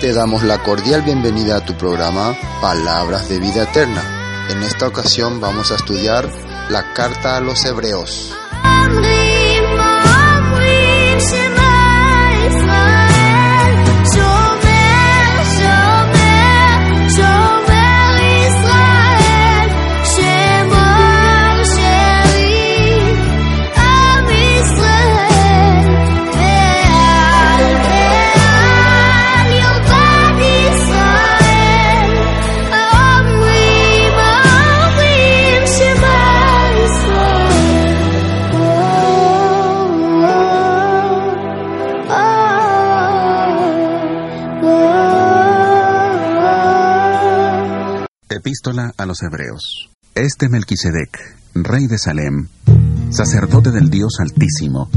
Te damos la cordial bienvenida a tu programa Palabras de Vida Eterna. En esta ocasión vamos a estudiar la carta a los hebreos. Epístola a los Hebreos. Este Melquisedec, rey de Salem, sacerdote del Dios Altísimo,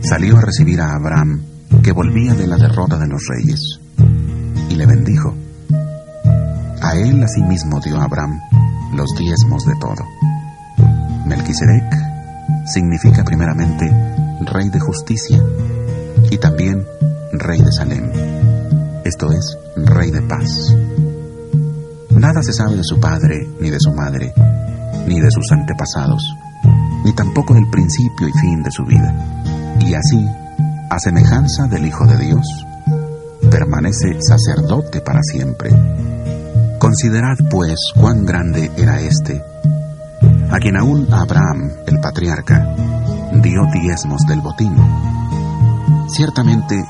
salió a recibir a Abraham, que volvía de la derrota de los reyes, y le bendijo. A él asimismo dio Abraham los diezmos de todo. Melquisedec significa primeramente rey de justicia y también rey de Salem, esto es, rey de paz. Nada se sabe de su padre, ni de su madre, ni de sus antepasados, ni tampoco del principio y fin de su vida. Y así, a semejanza del Hijo de Dios, permanece sacerdote para siempre. Considerad, pues, cuán grande era éste, a quien aún Abraham, el patriarca, dio diezmos del botín. Ciertamente,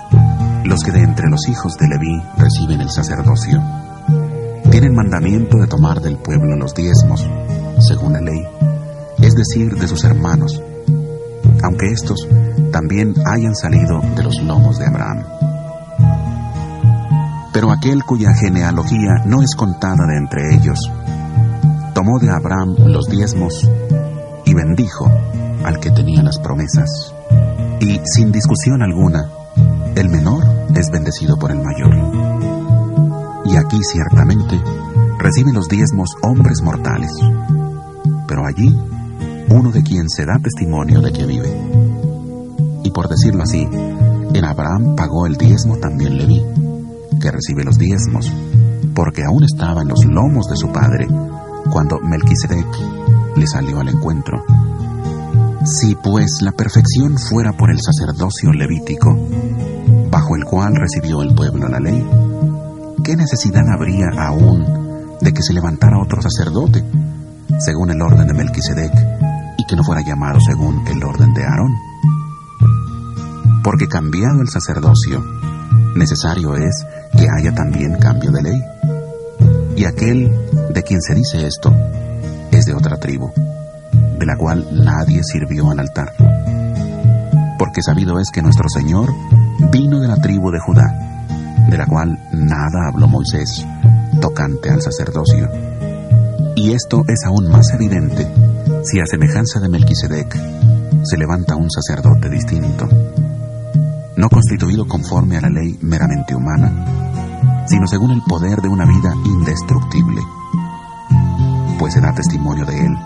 los que de entre los hijos de Leví reciben el sacerdocio, tienen mandamiento de tomar del pueblo los diezmos, según la ley, es decir, de sus hermanos, aunque éstos también hayan salido de los lomos de Abraham. Pero aquel cuya genealogía no es contada de entre ellos, tomó de Abraham los diezmos y bendijo al que tenía las promesas. Y sin discusión alguna, el menor es bendecido por el mayor. Y aquí ciertamente reciben los diezmos hombres mortales, pero allí uno de quien se da testimonio de que vive. Y por decirlo así, en Abraham pagó el diezmo también Leví, que recibe los diezmos, porque aún estaba en los lomos de su padre cuando Melquisedec le salió al encuentro. Si pues la perfección fuera por el sacerdocio levítico, bajo el cual recibió el pueblo la ley, ¿qué necesidad habría aún de que se levantara otro sacerdote, según el orden de Melquisedec, y que no fuera llamado según el orden de Aarón? Porque cambiado el sacerdocio, necesario es que haya también cambio de ley. Y aquel de quien se dice esto es de otra tribu, de la cual nadie sirvió al altar. Porque sabido es que nuestro Señor vino de la tribu de Judá, de la cual nada habló Moisés tocante al sacerdocio. Y esto es aún más evidente si a semejanza de Melquisedec se levanta un sacerdote distinto, no constituido conforme a la ley meramente humana, sino según el poder de una vida indestructible, pues se da testimonio de él.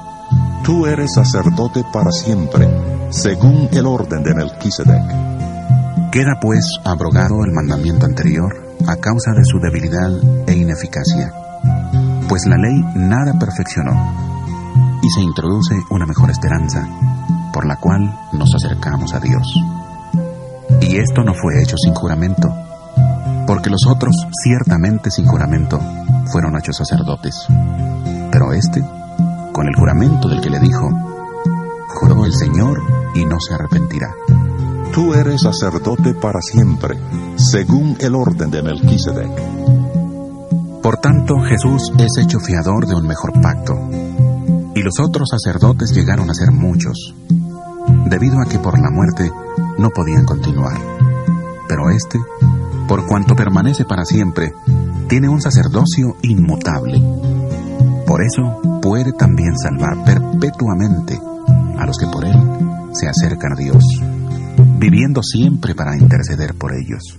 Tú eres sacerdote para siempre, según el orden de Melquisedec. Queda pues abrogado el mandamiento anterior a causa de su debilidad e ineficacia, pues la ley nada perfeccionó, y se introduce una mejor esperanza, por la cual nos acercamos a Dios. Y esto no fue hecho sin juramento, porque los otros, ciertamente sin juramento, fueron hechos sacerdotes. Pero este, con el juramento del que le dijo, juró el Señor y no se arrepentirá. Tú eres sacerdote para siempre, según el orden de Melquisedec. Por tanto, Jesús es hecho fiador de un mejor pacto. Y los otros sacerdotes llegaron a ser muchos, debido a que por la muerte no podían continuar. Pero este, por cuanto permanece para siempre, tiene un sacerdocio inmutable. Por eso puede también salvar perpetuamente a los que por él se acercan a Dios, viviendo siempre para interceder por ellos.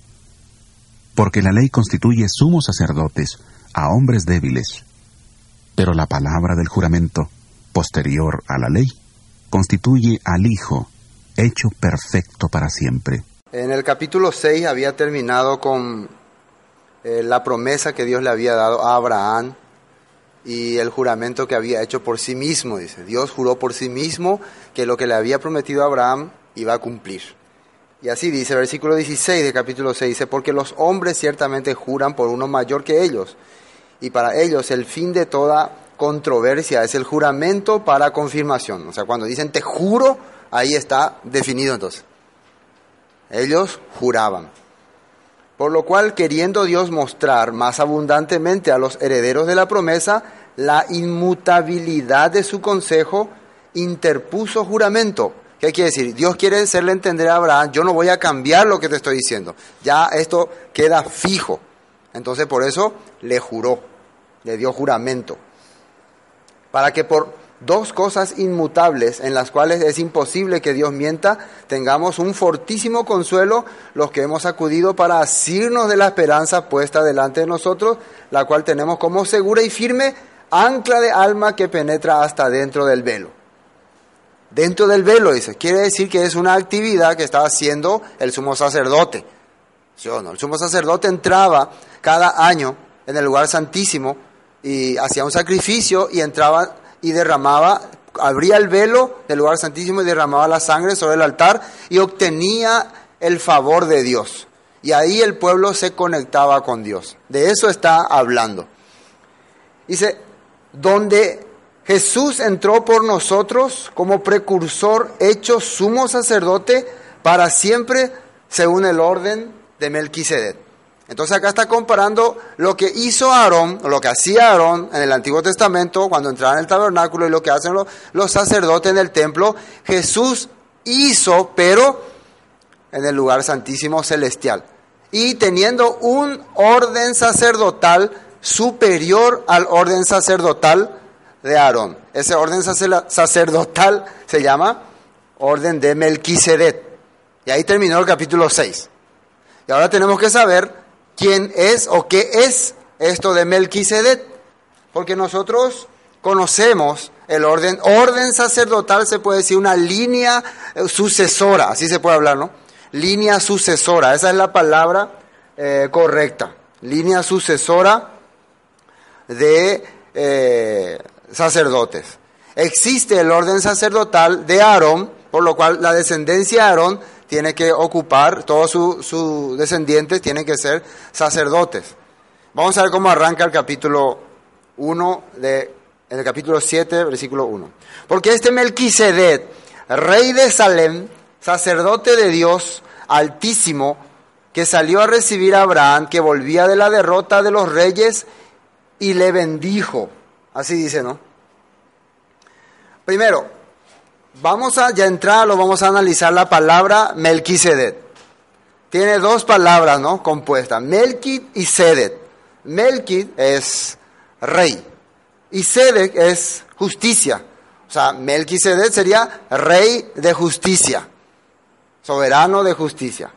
porque la ley constituye sumos sacerdotes a hombres débiles, pero la palabra del juramento, posterior a la ley, constituye al Hijo, hecho perfecto para siempre. En el capítulo 6 había terminado con eh, la promesa que Dios le había dado a Abraham y el juramento que había hecho por sí mismo, dice. Dios juró por sí mismo que lo que le había prometido a Abraham iba a cumplir. Y así dice, versículo 16 del capítulo 6, dice, porque los hombres ciertamente juran por uno mayor que ellos, y para ellos el fin de toda controversia es el juramento para confirmación. O sea, cuando dicen te juro, ahí está definido entonces. Ellos juraban. Por lo cual, queriendo Dios mostrar más abundantemente a los herederos de la promesa la inmutabilidad de su consejo, interpuso juramento. ¿Qué quiere decir? Dios quiere hacerle entender a Abraham, yo no voy a cambiar lo que te estoy diciendo. Ya esto queda fijo. Entonces por eso le juró, le dio juramento. Para que por dos cosas inmutables en las cuales es imposible que Dios mienta, tengamos un fortísimo consuelo los que hemos acudido para asirnos de la esperanza puesta delante de nosotros, la cual tenemos como segura y firme ancla de alma que penetra hasta dentro del velo. Dentro del velo, dice, quiere decir que es una actividad que está haciendo el sumo sacerdote. ¿Sí o no? El sumo sacerdote entraba cada año en el lugar santísimo y hacía un sacrificio y entraba y derramaba, abría el velo del lugar santísimo y derramaba la sangre sobre el altar y obtenía el favor de Dios. Y ahí el pueblo se conectaba con Dios. De eso está hablando. Dice, donde Jesús entró por nosotros como precursor hecho sumo sacerdote para siempre según el orden de Melquisedec. Entonces acá está comparando lo que hizo Aarón, lo que hacía Aarón en el Antiguo Testamento cuando entraba en el tabernáculo y lo que hacen los, los sacerdotes en el templo. Jesús hizo, pero en el lugar santísimo celestial. Y teniendo un orden sacerdotal superior al orden sacerdotal de Aarón. Ese orden sacerdotal se llama orden de Melquisedec. Y ahí terminó el capítulo 6. Y ahora tenemos que saber quién es o qué es esto de Melquisedec, porque nosotros conocemos el orden, orden sacerdotal se puede decir una línea eh, sucesora, así se puede hablar, ¿no? Línea sucesora, esa es la palabra eh, correcta, línea sucesora de eh, sacerdotes. Existe el orden sacerdotal de Aarón, por lo cual la descendencia de Aarón tiene que ocupar, todos sus descendientes tienen que ser sacerdotes. Vamos a ver cómo arranca el capítulo 1 de en el capítulo 7, versículo 1. Porque este Melquisedec, rey de Salem, sacerdote de Dios altísimo, que salió a recibir a Abraham, que volvía de la derrota de los reyes y le bendijo. Así dice, ¿no? Primero, vamos a ya entrar, lo vamos a analizar la palabra Melquisedec. Tiene dos palabras, ¿no? Compuestas, Melquid y Sedec. Melquid es rey y Sedec es justicia. O sea, Melquisedec sería rey de justicia, soberano de justicia.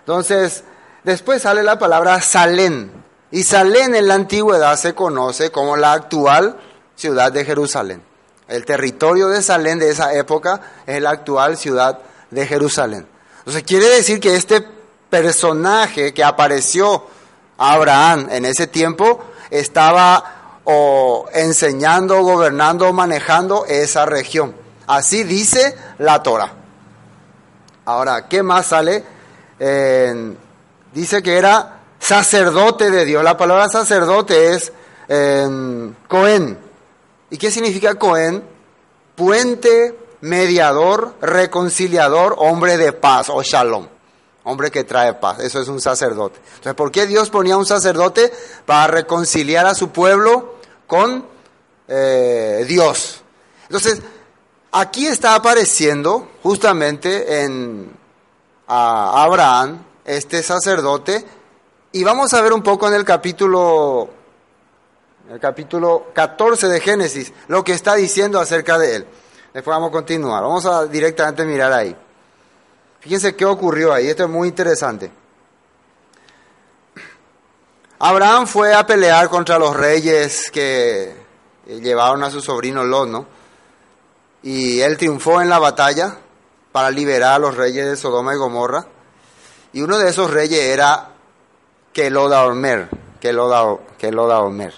Entonces, después sale la palabra Salén. Y Salén en la antigüedad se conoce como la actual ciudad de Jerusalén. El territorio de Salén de esa época es la actual ciudad de Jerusalén. Entonces quiere decir que este personaje que apareció a Abraham en ese tiempo estaba o enseñando, gobernando, manejando esa región. Así dice la Torah. Ahora, ¿qué más sale? Dice que era sacerdote de Dios. La palabra sacerdote es eh, Cohen. ¿Y qué significa Cohen? Puente, mediador, reconciliador, hombre de paz o shalom. Hombre que trae paz. Eso es un sacerdote. Entonces, ¿por qué Dios ponía un sacerdote? Para reconciliar a su pueblo con eh, Dios. Entonces, aquí está apareciendo justamente en a Abraham, este sacerdote, y vamos a ver un poco en el capítulo, el capítulo 14 de Génesis, lo que está diciendo acerca de él. Después vamos a continuar. Vamos a directamente mirar ahí. Fíjense qué ocurrió ahí. Esto es muy interesante. Abraham fue a pelear contra los reyes que llevaron a su sobrino Lot, ¿no? Y él triunfó en la batalla para liberar a los reyes de Sodoma y Gomorra. Y uno de esos reyes era Kelodaomer, Kelodaomer.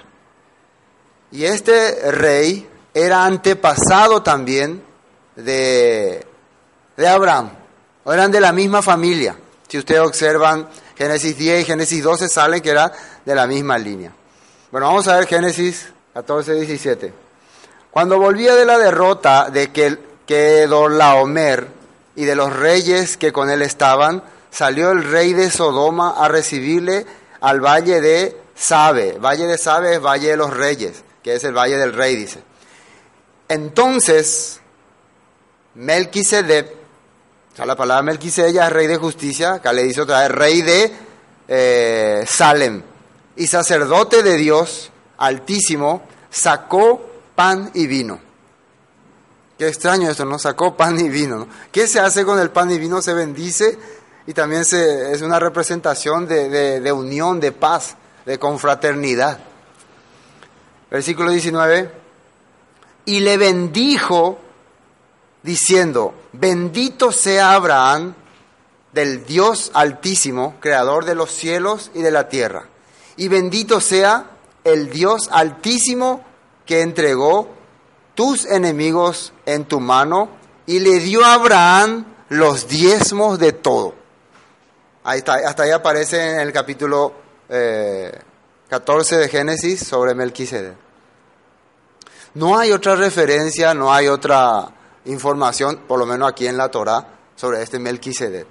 Y este rey era antepasado también de, de Abraham, eran de la misma familia. Si ustedes observan Génesis 10 y Génesis 12 salen que era de la misma línea. Bueno, vamos a ver Génesis 14, 17. Cuando volvía de la derrota de Kedorlaomer y de los reyes que con él estaban, salió el rey de Sodoma a recibirle al valle de Sabe. Valle de Sabe es Valle de los Reyes, que es el Valle del Rey, dice. Entonces, Melquisedec, o sea, la palabra Melquisedec es rey de justicia, acá le dice otra vez, rey de eh, Salem, y sacerdote de Dios Altísimo, sacó pan y vino. Qué extraño esto, ¿no? Sacó pan y vino. ¿no? ¿Qué se hace con el pan y vino? Se bendice y también se, es una representación de, de, de unión, de paz, de confraternidad. Versículo 19. Y le bendijo diciendo, bendito sea Abraham del Dios altísimo, creador de los cielos y de la tierra. Y bendito sea el Dios altísimo que entregó tus enemigos en tu mano y le dio a Abraham los diezmos de todo. Hasta ahí aparece en el capítulo eh, 14 de Génesis sobre Melquisedec. No hay otra referencia, no hay otra información, por lo menos aquí en la Torah, sobre este Melquisedec.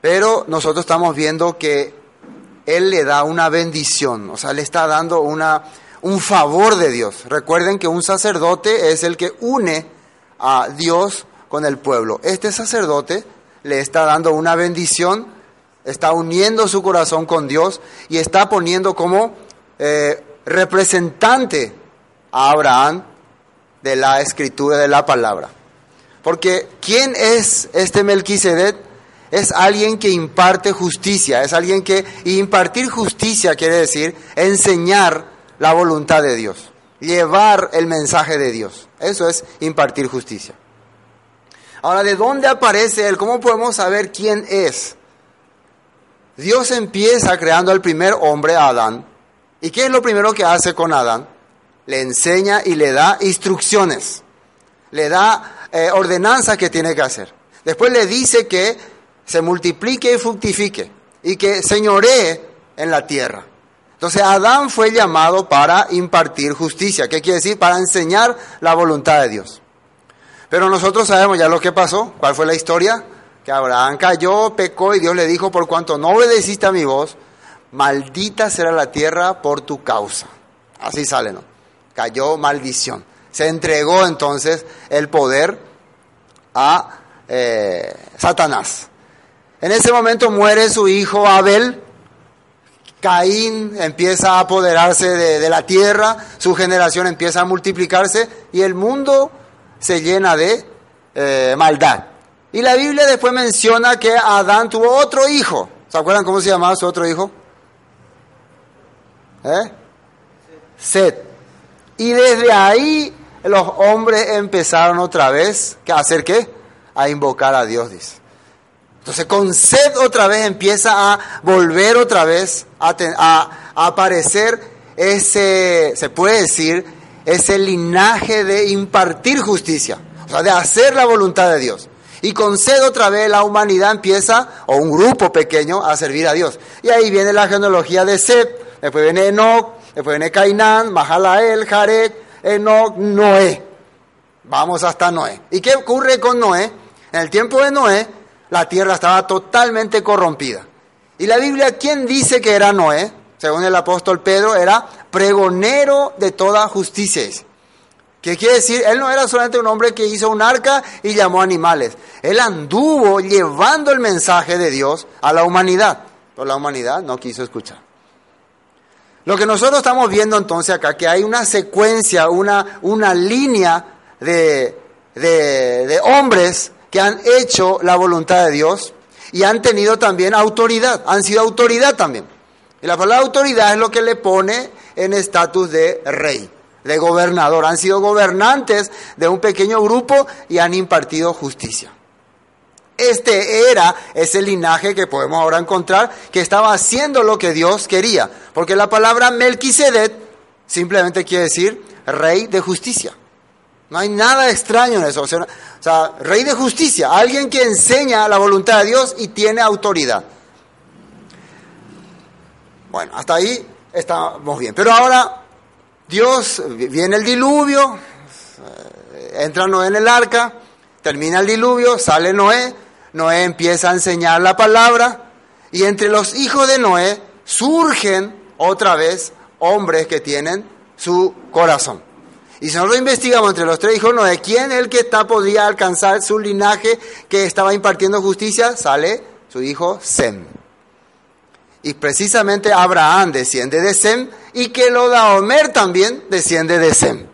Pero nosotros estamos viendo que él le da una bendición, o sea, le está dando una, un favor de Dios. Recuerden que un sacerdote es el que une a Dios con el pueblo. Este sacerdote le está dando una bendición, está uniendo su corazón con Dios y está poniendo como eh, representante a Abraham de la escritura, de la palabra. Porque ¿quién es este Melquisedec? Es alguien que imparte justicia, es alguien que impartir justicia quiere decir enseñar la voluntad de Dios, llevar el mensaje de Dios. Eso es impartir justicia. Ahora, ¿de dónde aparece Él? ¿Cómo podemos saber quién es? Dios empieza creando al primer hombre, Adán. ¿Y qué es lo primero que hace con Adán? Le enseña y le da instrucciones. Le da eh, ordenanzas que tiene que hacer. Después le dice que se multiplique y fructifique y que señoree en la tierra. Entonces Adán fue llamado para impartir justicia. ¿Qué quiere decir? Para enseñar la voluntad de Dios. Pero nosotros sabemos ya lo que pasó. ¿Cuál fue la historia? Que Abraham cayó, pecó y Dios le dijo, por cuanto no obedeciste a mi voz, maldita será la tierra por tu causa. Así sale, ¿no? Cayó maldición. Se entregó entonces el poder a eh, Satanás. En ese momento muere su hijo Abel, Caín empieza a apoderarse de, de la tierra, su generación empieza a multiplicarse y el mundo se llena de eh, maldad. Y la Biblia después menciona que Adán tuvo otro hijo. ¿Se acuerdan cómo se llamaba su otro hijo? ¿Eh? Set. Y desde ahí los hombres empezaron otra vez a hacer qué? A invocar a Dios, dice. Entonces con Set otra vez empieza a volver otra vez a aparecer ese, se puede decir, ese linaje de impartir justicia, o sea, de hacer la voluntad de Dios. Y con Set otra vez la humanidad empieza, o un grupo pequeño, a servir a Dios. Y ahí viene la genealogía de Set, después viene Enoch, después viene Cainán, Mahalael, Jared, Enoch, Noé. Vamos hasta Noé. ¿Y qué ocurre con Noé? En el tiempo de Noé, la tierra estaba totalmente corrompida. Y la Biblia, ¿quién dice que era Noé? Según el apóstol Pedro, era pregonero de toda justicia. ¿Qué quiere decir? Él no era solamente un hombre que hizo un arca y llamó animales. Él anduvo llevando el mensaje de Dios a la humanidad. Pero la humanidad no quiso escuchar. Lo que nosotros estamos viendo entonces acá, que hay una secuencia, una, una línea de, de, de hombres que han hecho la voluntad de Dios y han tenido también autoridad, han sido autoridad también. Y la palabra autoridad es lo que le pone en estatus de rey, de gobernador. Han sido gobernantes de un pequeño grupo y han impartido justicia. Este era ese linaje que podemos ahora encontrar que estaba haciendo lo que Dios quería. Porque la palabra Melquisedec simplemente quiere decir rey de justicia. No hay nada extraño en eso. O sea, o sea, rey de justicia, alguien que enseña la voluntad de Dios y tiene autoridad. Bueno, hasta ahí estamos bien. Pero ahora Dios, viene el diluvio, eh, entra Noé en el arca, termina el diluvio, sale Noé, Noé empieza a enseñar la palabra y entre los hijos de Noé surgen otra vez hombres que tienen su corazón. Y si nosotros investigamos entre los tres hijos de Noé, ¿quién es el que está, podía alcanzar su linaje que estaba impartiendo justicia? Sale su hijo Sem. Y precisamente Abraham desciende de Sem y que lo da Homer también desciende de Sem.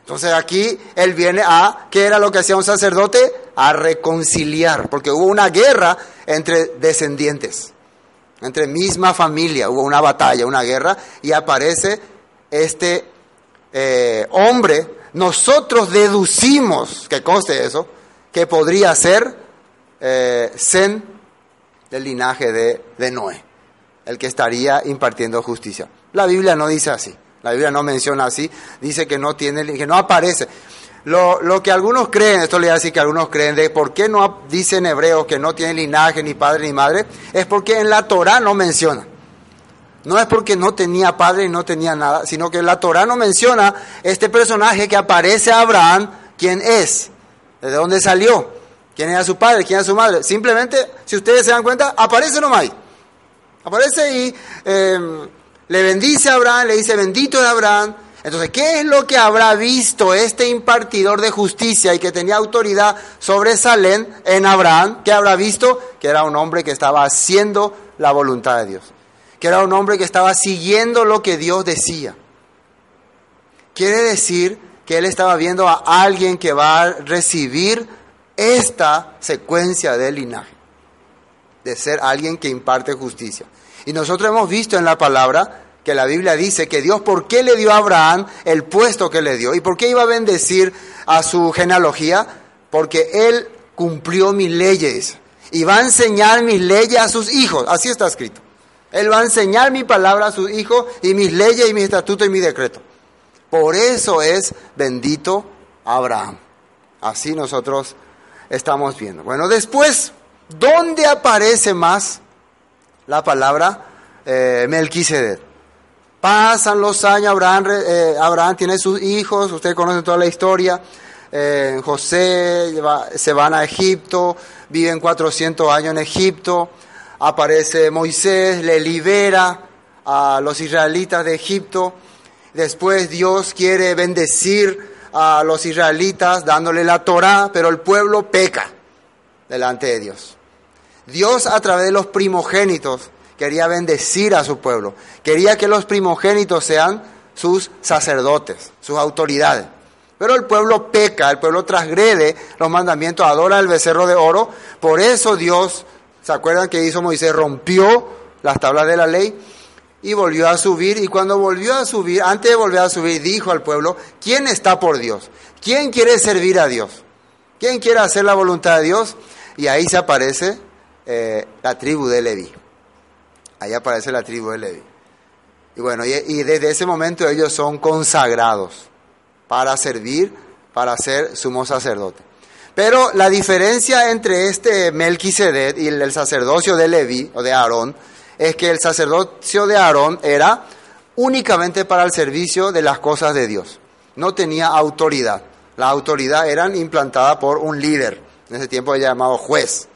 Entonces aquí él viene a, ¿qué era lo que hacía un sacerdote? A reconciliar, porque hubo una guerra entre descendientes, entre misma familia, hubo una batalla, una guerra, y aparece este eh, hombre. Nosotros deducimos, que conste eso, que podría ser eh, Sem del linaje de, de Noé, el que estaría impartiendo justicia. La Biblia no dice así. La Biblia no menciona así, dice que no tiene, que no aparece. Lo, lo que algunos creen, esto le voy a decir que algunos creen de por qué no dice en hebreo que no tiene linaje, ni padre, ni madre, es porque en la Torah no menciona. No es porque no tenía padre y no tenía nada, sino que la Torah no menciona este personaje que aparece a Abraham, quién es, de dónde salió, quién era su padre, quién era su madre. Simplemente, si ustedes se dan cuenta, aparece nomás ahí. Aparece y eh, le bendice a Abraham, le dice bendito es Abraham. Entonces, ¿qué es lo que habrá visto este impartidor de justicia y que tenía autoridad sobre Salem en Abraham? ¿Qué habrá visto? Que era un hombre que estaba haciendo la voluntad de Dios. Que era un hombre que estaba siguiendo lo que Dios decía. Quiere decir que él estaba viendo a alguien que va a recibir esta secuencia del linaje. De ser alguien que imparte justicia. Y nosotros hemos visto en la palabra que la Biblia dice que Dios, ¿por qué le dio a Abraham el puesto que le dio? ¿Y por qué iba a bendecir a su genealogía? Porque él cumplió mis leyes y va a enseñar mis leyes a sus hijos. Así está escrito. Él va a enseñar mi palabra a sus hijos y mis leyes y mis estatutos y mi decreto. Por eso es bendito Abraham. Así nosotros estamos viendo. Bueno, después, ¿dónde aparece más la palabra eh, Melquisedec? Pasan los años, Abraham, eh, Abraham tiene sus hijos, ustedes conocen toda la historia. Eh, José se van a Egipto, viven 400 años en Egipto. Aparece Moisés, le libera a los israelitas de Egipto. Después Dios quiere bendecir a los israelitas dándole la Torá, pero el pueblo peca delante de Dios. Dios a través de los primogénitos quería bendecir a su pueblo, quería que los primogénitos sean sus sacerdotes, sus autoridades. Pero el pueblo peca, el pueblo transgrede los mandamientos, adora el becerro de oro. Por eso Dios, ¿se acuerdan que hizo Moisés? Rompió las tablas de la ley y volvió a subir. Y cuando volvió a subir, antes de volver a subir, dijo al pueblo, ¿quién está por Dios? ¿Quién quiere servir a Dios? ¿Quién quiere hacer la voluntad de Dios? Y ahí se aparece eh, la tribu de Leví. Ahí aparece la tribu de Leví. Y bueno, y, desde ese momento ellos son consagrados para servir, para ser sumo sacerdote. Pero la diferencia entre este Melquisedec y el sacerdocio de Leví o de Aarón es que el sacerdocio de Aarón era únicamente para el servicio de las cosas de Dios. No tenía autoridad. La autoridad eran implantada por un líder, en ese tiempo llamado juez.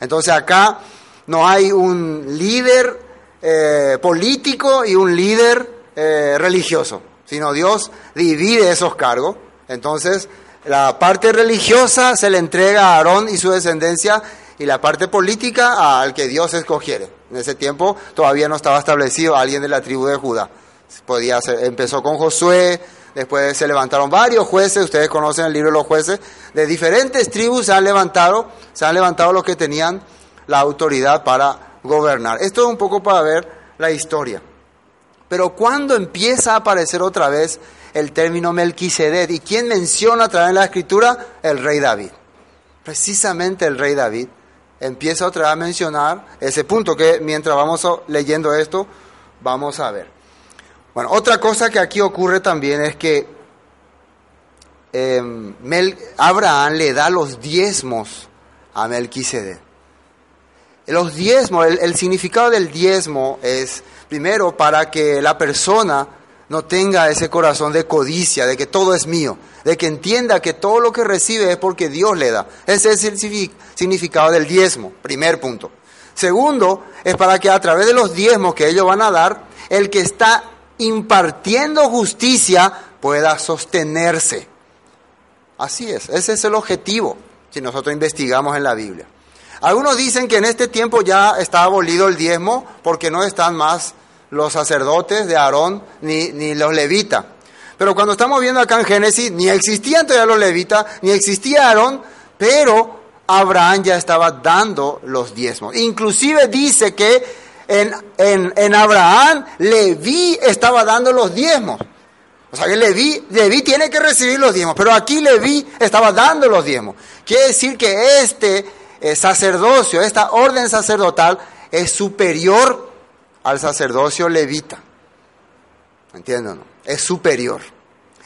Entonces acá no hay un líder eh, político y un líder eh, religioso, sino Dios divide esos cargos. Entonces la parte religiosa se le entrega a Aarón y su descendencia y la parte política al que Dios escogiere. En ese tiempo todavía no estaba establecido alguien de la tribu de Judá. Podía ser, empezó con Josué, después se levantaron varios jueces, ustedes conocen el libro de los jueces, de diferentes tribus se han levantado, se han levantado los que tenían la autoridad para gobernar. Esto es un poco para ver la historia. Pero cuando empieza a aparecer otra vez el término Melquisedec, ¿y quién menciona a través de la escritura? El rey David. Precisamente el rey David empieza otra vez a mencionar ese punto que mientras vamos leyendo esto, vamos a ver. Bueno, otra cosa que aquí ocurre también es que eh, Mel, Abraham le da los diezmos a Melquisedec. Los diezmos, el, el significado del diezmo es, primero, para que la persona no tenga ese corazón de codicia, de que todo es mío, de que entienda que todo lo que recibe es porque Dios le da. Ese es el significado del diezmo, primer punto. Segundo, es para que a través de los diezmos que ellos van a dar, el que está impartiendo justicia pueda sostenerse. Así es, ese es el objetivo si nosotros investigamos en la Biblia. Algunos dicen que en este tiempo ya está abolido el diezmo porque no están más los sacerdotes de Aarón ni, ni los levitas. Pero cuando estamos viendo acá en Génesis, ni existían todavía los levitas, ni existía Aarón, pero Abraham ya estaba dando los diezmos. Inclusive dice que en, en, en Abraham Leví estaba dando los diezmos. O sea que Leví, Leví tiene que recibir los diezmos, pero aquí Leví estaba dando los diezmos. Quiere decir que este eh, sacerdocio, esta orden sacerdotal es superior al sacerdocio levita. ¿Entienden? Es superior.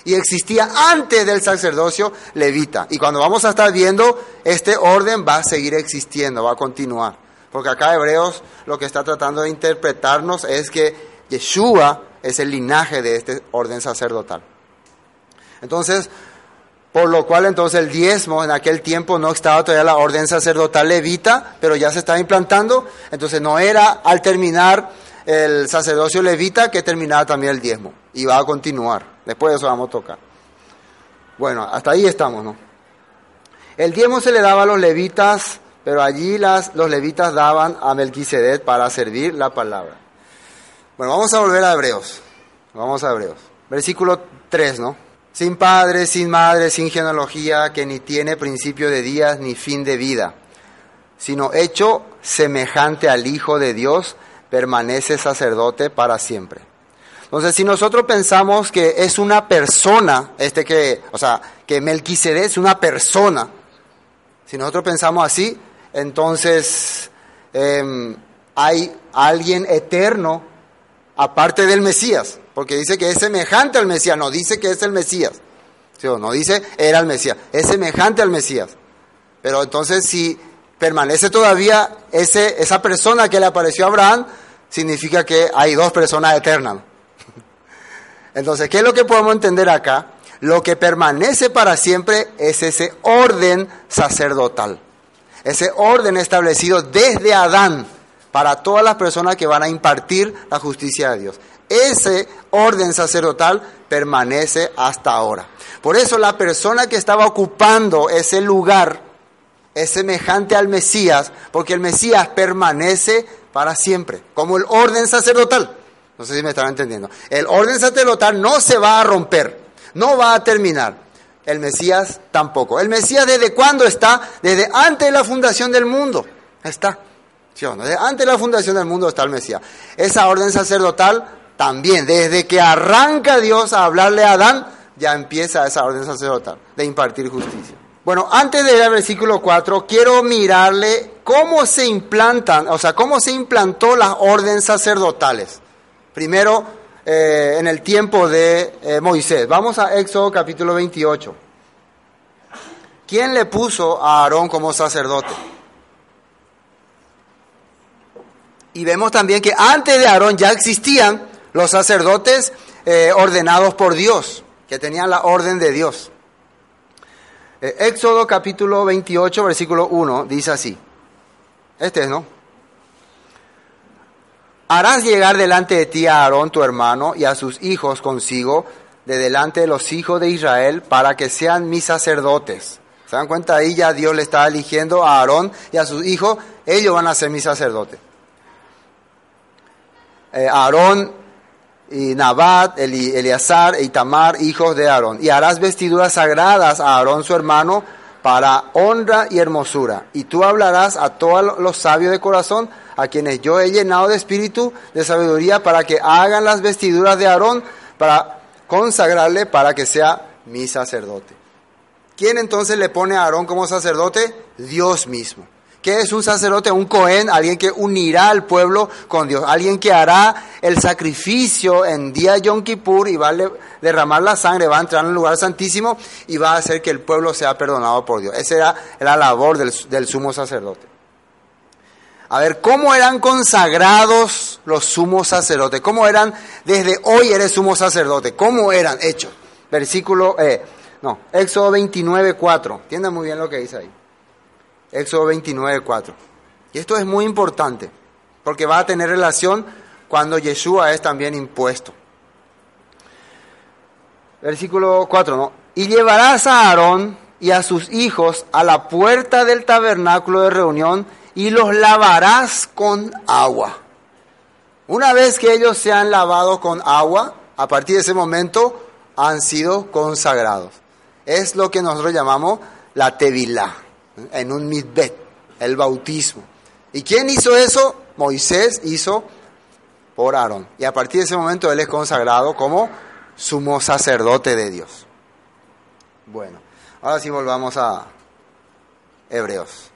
Y existía antes del sacerdocio levita. Y cuando vamos a estar viendo, este orden va a seguir existiendo, va a continuar. Porque acá Hebreos lo que está tratando de interpretarnos es que Yeshua es el linaje de este orden sacerdotal. Entonces, por lo cual entonces el diezmo en aquel tiempo no estaba todavía la orden sacerdotal levita, pero ya se estaba implantando. Entonces no era al terminar el sacerdocio levita que terminaba también el diezmo. Y va a continuar. Después de eso vamos a tocar. Bueno, hasta ahí estamos, ¿no? El diezmo se le daba a los levitas, pero allí las, los levitas daban a Melquisedec para servir la palabra. Bueno, vamos a volver a Hebreos. Vamos a Hebreos. Versículo 3, ¿no? Sin padre, sin madre, sin genealogía, que ni tiene principio de días ni fin de vida, sino hecho semejante al Hijo de Dios, permanece sacerdote para siempre. Entonces, si nosotros pensamos que es una persona, este que, o sea, que Melquisedec es una persona, si nosotros pensamos así, entonces eh, hay alguien eterno aparte del Mesías, porque dice que es semejante al Mesías, no dice que es el Mesías, ¿sí? no dice era el Mesías, es semejante al Mesías. Pero entonces si permanece todavía ese, esa persona que le apareció a Abraham, significa que hay dos personas eternas. Entonces, ¿qué es lo que podemos entender acá? Lo que permanece para siempre es ese orden sacerdotal, ese orden establecido desde Adán para todas las personas que van a impartir la justicia de Dios. Ese orden sacerdotal permanece hasta ahora. Por eso la persona que estaba ocupando ese lugar es semejante al Mesías, porque el Mesías permanece para siempre, como el orden sacerdotal. No sé si me están entendiendo. El orden sacerdotal no se va a romper, no va a terminar. El Mesías tampoco. ¿El Mesías desde cuándo está? Desde antes de la fundación del mundo. Está. ¿Sí o no? Desde antes de la fundación del mundo está el Mesías. Esa orden sacerdotal también, desde que arranca Dios a hablarle a Adán, ya empieza esa orden sacerdotal de impartir justicia. Bueno, antes de ir al versículo 4, quiero mirarle cómo se implantan, o sea, cómo se implantó las órdenes sacerdotales. Primero, eh, en el tiempo de eh, Moisés. Vamos a Éxodo capítulo 28. ¿Quién le puso a Aarón como sacerdote? Y vemos también que antes de Aarón ya existían los sacerdotes eh, ordenados por Dios, que tenían la orden de Dios. Éxodo capítulo 28, versículo 1, dice así. Este es, ¿no? Harás llegar delante de ti a Aarón tu hermano y a sus hijos consigo, de delante de los hijos de Israel, para que sean mis sacerdotes. ¿Se dan cuenta? Ahí ya Dios le está eligiendo a Aarón y a sus hijos, ellos van a ser mis sacerdotes. Eh, Aarón y Nabat, Eli, Eleazar e Itamar, hijos de Aarón. Y harás vestiduras sagradas a Aarón su hermano para honra y hermosura. Y tú hablarás a todos los sabios de corazón, a quienes yo he llenado de espíritu de sabiduría, para que hagan las vestiduras de Aarón, para consagrarle, para que sea mi sacerdote. ¿Quién entonces le pone a Aarón como sacerdote? Dios mismo. ¿Qué es un sacerdote? Un Cohen, alguien que unirá al pueblo con Dios, alguien que hará el sacrificio en día Yom Kippur y va a derramar la sangre, va a entrar en el lugar santísimo y va a hacer que el pueblo sea perdonado por Dios. Esa era la labor del, sumo sacerdote. A ver, ¿cómo eran consagrados los sumos sacerdotes? ¿Cómo eran, desde hoy eres sumo sacerdote? ¿Cómo eran hechos? Versículo, eh, no, Éxodo 29, 4. Entiendan muy bien lo que dice ahí. Éxodo 29, 4. Y esto es muy importante, porque va a tener relación cuando Yeshua es también impuesto. Versículo 4, ¿no? Y llevarás a Aarón y a sus hijos a la puerta del tabernáculo de reunión y los lavarás con agua. Una vez que ellos se han lavado con agua, a partir de ese momento han sido consagrados. Es lo que nosotros llamamos la tevilá en un mitbet, el bautismo. ¿Y quién hizo eso? Moisés hizo por Aarón. Y a partir de ese momento él es consagrado como sumo sacerdote de Dios. Bueno, ahora sí volvamos a Hebreos.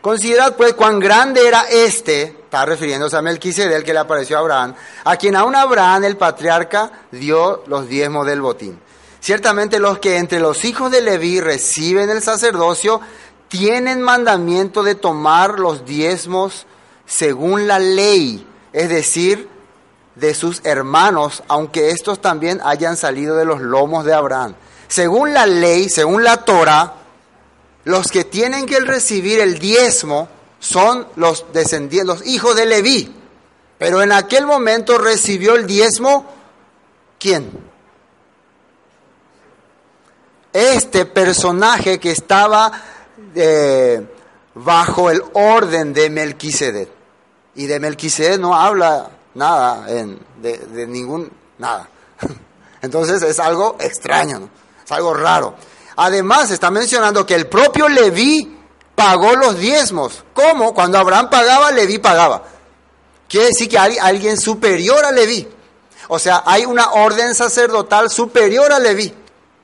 Considerad pues cuán grande era este, está refiriéndose a Melquisedec que le apareció a Abraham, a quien aún Abraham el patriarca dio los diezmos del botín. Ciertamente los que entre los hijos de Leví reciben el sacerdocio tienen mandamiento de tomar los diezmos según la ley, es decir, de sus hermanos, aunque estos también hayan salido de los lomos de Abraham. Según la ley, según la Torah, los que tienen que recibir el diezmo son los descendientes, los hijos de Leví. Pero en aquel momento recibió el diezmo ¿quién? Este personaje que estaba eh, bajo el orden de Melquisedec. Y de Melquisedec no habla nada de, ningún nada. Entonces es algo extraño, es algo raro. Además, está mencionando que el propio Leví pagó los diezmos. ¿Cómo? Cuando Abraham pagaba, Leví pagaba. Quiere decir que hay alguien superior a Leví. O sea, hay una orden sacerdotal superior a Leví,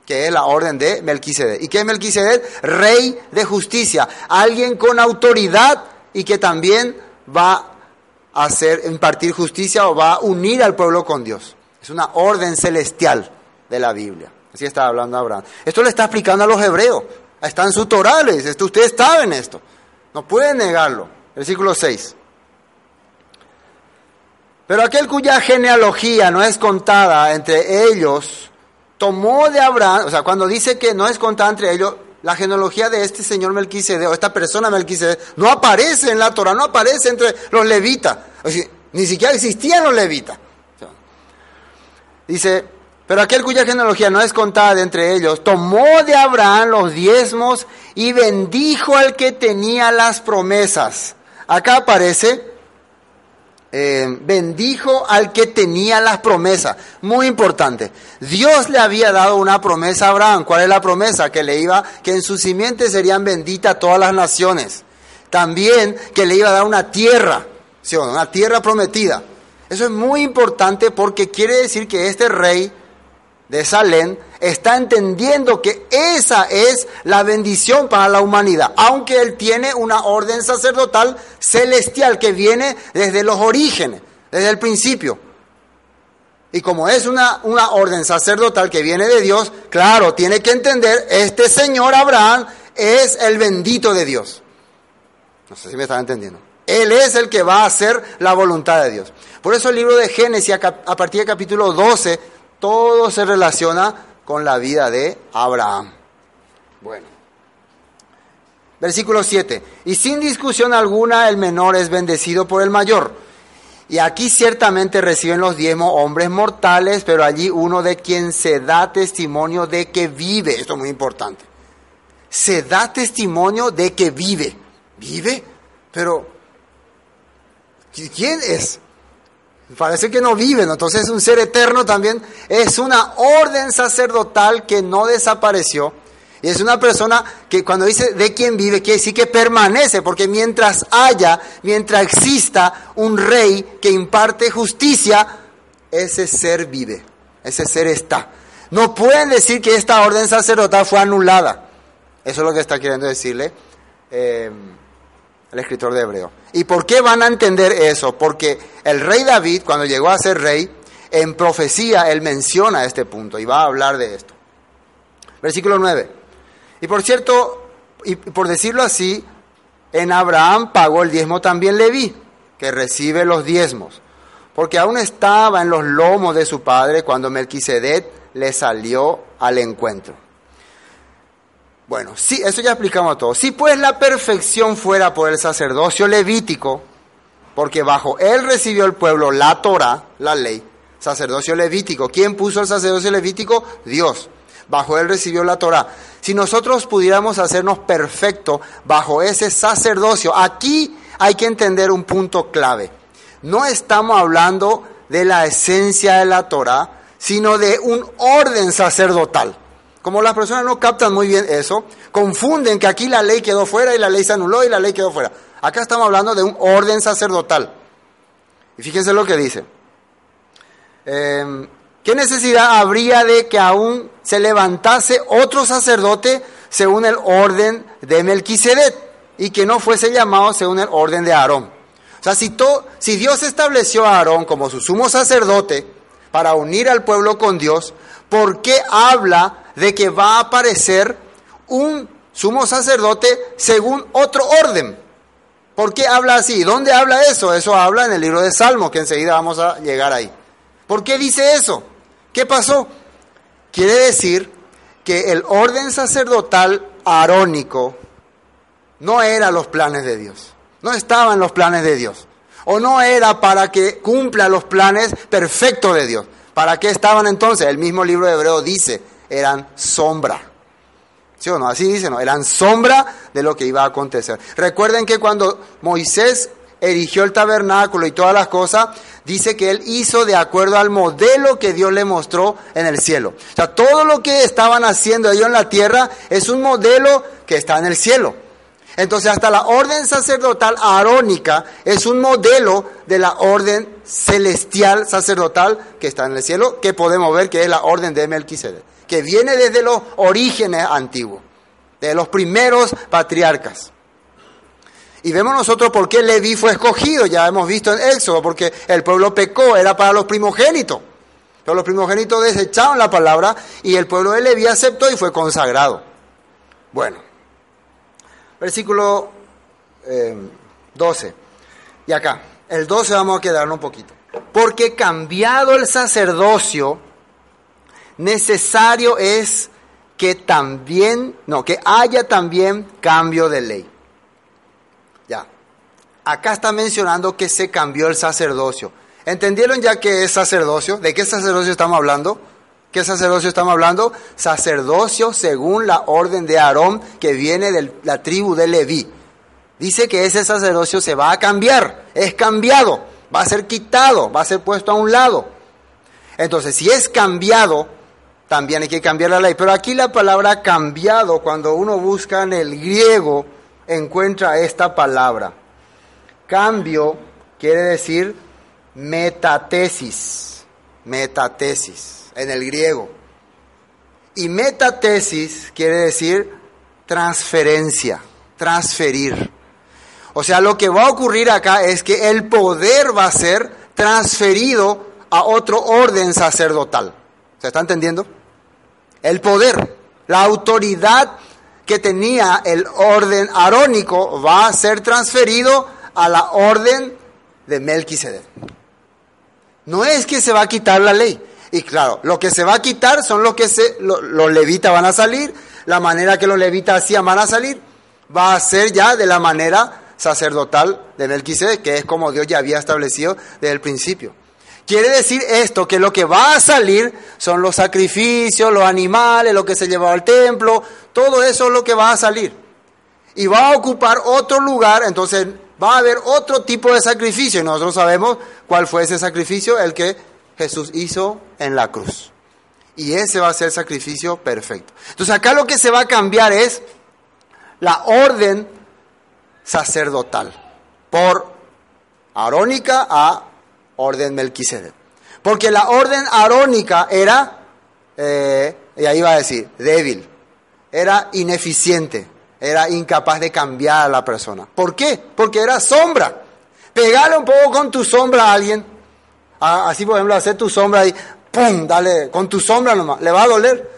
que es la orden de Melquisedec. ¿Y qué es Melquisedec? Rey de justicia. Alguien con autoridad y que también va a hacer, impartir justicia o va a unir al pueblo con Dios. Es una orden celestial de la Biblia. Así está hablando Abraham. Esto le está explicando a los hebreos. Está en su Torales. Esto, ustedes saben esto. No pueden negarlo. Versículo 6. Pero aquel cuya genealogía no es contada entre ellos, tomó de Abraham, o sea, cuando dice que no es contada entre ellos, la genealogía de este señor Melquisedec, o esta persona Melquisedec, no aparece en la Torah, no aparece entre los levitas. Ni siquiera existían los levitas. Dice, Pero aquel cuya genealogía no es contada de entre ellos, tomó de Abraham los diezmos y bendijo al que tenía las promesas. Acá aparece, eh, bendijo al que tenía las promesas. Muy importante. Dios le había dado una promesa a Abraham. ¿Cuál es la promesa? Que le iba, que en su simiente serían benditas todas las naciones. También que le iba a dar una tierra, ¿sí una tierra prometida. Eso es muy importante porque quiere decir que este rey de Salem está entendiendo que esa es la bendición para la humanidad, aunque él tiene una orden sacerdotal celestial que viene desde los orígenes, desde el principio. Y como es una, una orden sacerdotal que viene de Dios, claro, tiene que entender, este señor Abraham es el bendito de Dios. No sé si me están entendiendo. Él es el que va a hacer la voluntad de Dios. Por eso el libro de Génesis, a partir del capítulo 12, todo se relaciona con la vida de Abraham. Bueno. Versículo 7. Y sin discusión alguna el menor es bendecido por el mayor. Y aquí ciertamente reciben los diezmos hombres mortales, pero allí uno de quien se da testimonio de que vive. Esto es muy importante. Se da testimonio de que vive. ¿Vive? Pero, ¿quién es? Parece que no vive, ¿no? entonces es un ser eterno también. Es una orden sacerdotal que no desapareció. Y es una persona que cuando dice de quién vive, quiere decir que permanece, porque mientras haya, mientras exista un rey que imparte justicia, ese ser vive, ese ser está. No pueden decir que esta orden sacerdotal fue anulada. Eso es lo que está queriendo decirle eh, el escritor de Hebreo. ¿Y por qué van a entender eso? Porque el rey David, cuando llegó a ser rey, en profecía él menciona este punto y va a hablar de esto. Versículo 9. Y por cierto, y por decirlo así, en Abraham pagó el diezmo también Leví, que recibe los diezmos, porque aún estaba en los lomos de su padre cuando Melquisedec le salió al encuentro. Bueno, sí, eso ya explicamos todo. Si pues la perfección fuera por el sacerdocio levítico, porque bajo él recibió el pueblo la Torah, la ley, sacerdocio levítico. ¿Quién puso el sacerdocio levítico? Dios. Bajo él recibió la Torah. Si nosotros pudiéramos hacernos perfectos bajo ese sacerdocio, aquí hay que entender un punto clave. No estamos hablando de la esencia de la Torah, sino de un orden sacerdotal. Como las personas no captan muy bien eso, confunden que aquí la ley quedó fuera y la ley se anuló y la ley quedó fuera. Acá estamos hablando de un orden sacerdotal. Y fíjense lo que dice. Eh, ¿Qué necesidad habría de que aún se levantase otro sacerdote según el orden de Melquisedec y que no fuese llamado según el orden de Aarón? O sea, si, si Dios estableció a Aarón como su sumo sacerdote para unir al pueblo con Dios, ¿por qué habla de que va a aparecer un sumo sacerdote según otro orden? ¿Por qué habla así? ¿Dónde habla eso? Eso habla en el libro de Salmos, que enseguida vamos a llegar ahí. ¿Por qué dice eso? ¿Qué pasó? Quiere decir que el orden sacerdotal arónico no era los planes de Dios, no estaban los planes de Dios, o no era para que cumpla los planes perfectos de Dios. ¿Para qué estaban entonces? El mismo libro de Hebreo dice, eran sombra. ¿Sí o no? Así dice, ¿no? Eran sombra de lo que iba a acontecer. Recuerden que cuando Moisés erigió el tabernáculo y todas las cosas, dice que él hizo de acuerdo al modelo que Dios le mostró en el cielo. O sea, todo lo que estaban haciendo ellos en la tierra es un modelo que está en el cielo. Entonces, hasta la orden sacerdotal arónica es un modelo de la orden celestial sacerdotal que está en el cielo, que podemos ver que es la orden de Melquisedec, que viene desde los orígenes antiguos, de los primeros patriarcas. Y vemos nosotros por qué Leví fue escogido, ya hemos visto en Éxodo, porque el pueblo pecó, era para los primogénitos. Pero los primogénitos desecharon la palabra y el pueblo de Leví aceptó y fue consagrado. Bueno, versículo eh, 12. Y acá, el 12 vamos a quedarnos un poquito. Porque cambiado el sacerdocio, necesario es que también, no, que haya también cambio de ley. Ya. Acá está mencionando que se cambió el sacerdocio. ¿Entendieron ya qué es sacerdocio? ¿De qué sacerdocio estamos hablando? ¿Qué sacerdocio estamos hablando? Sacerdocio según la orden de Aarón que viene de la tribu de Leví. Dice que ese sacerdocio se va a cambiar, es cambiado, va a ser quitado, va a ser puesto a un lado. Entonces, si es cambiado, también hay que cambiar la ley. Pero aquí la palabra cambiado, cuando uno busca en el griego, encuentra esta palabra. Cambio quiere decir metatesis, metatesis en el griego. Y metatesis quiere decir transferencia, transferir. O sea, lo que va a ocurrir acá es que el poder va a ser transferido a otro orden sacerdotal. ¿Se está entendiendo? El poder, la autoridad que tenía el orden arónico va a ser transferido a la orden de Melquisedec. No es que se va a quitar la ley. Y claro, lo que se va a quitar son lo que se, lo- los levitas van a salir, la manera que los levitas hacían van a salir, va a ser ya de la manera sacerdotal de Melquisedec, que es como Dios ya había establecido desde el principio. Quiere decir esto, que lo que va a salir son los sacrificios, los animales, lo que se llevaba al templo, todo eso es lo que va a salir. Y va a ocupar otro lugar, entonces va a haber otro tipo de sacrificio. Y nosotros sabemos cuál fue ese sacrificio, el que Jesús hizo en la cruz. Y ese va a ser el sacrificio perfecto. Entonces acá lo que se va a cambiar es la orden sacerdotal, por arónica a orden Melquisedec. Porque la orden arónica era, eh, y ahí va a decir, débil, era ineficiente, era incapaz de cambiar a la persona. ¿Por qué? Porque era sombra. Pegale un poco con tu sombra a alguien. Así, por ejemplo, hacer tu sombra ahí, ¡pum! Dale, con tu sombra nomás. ¿Le va a doler?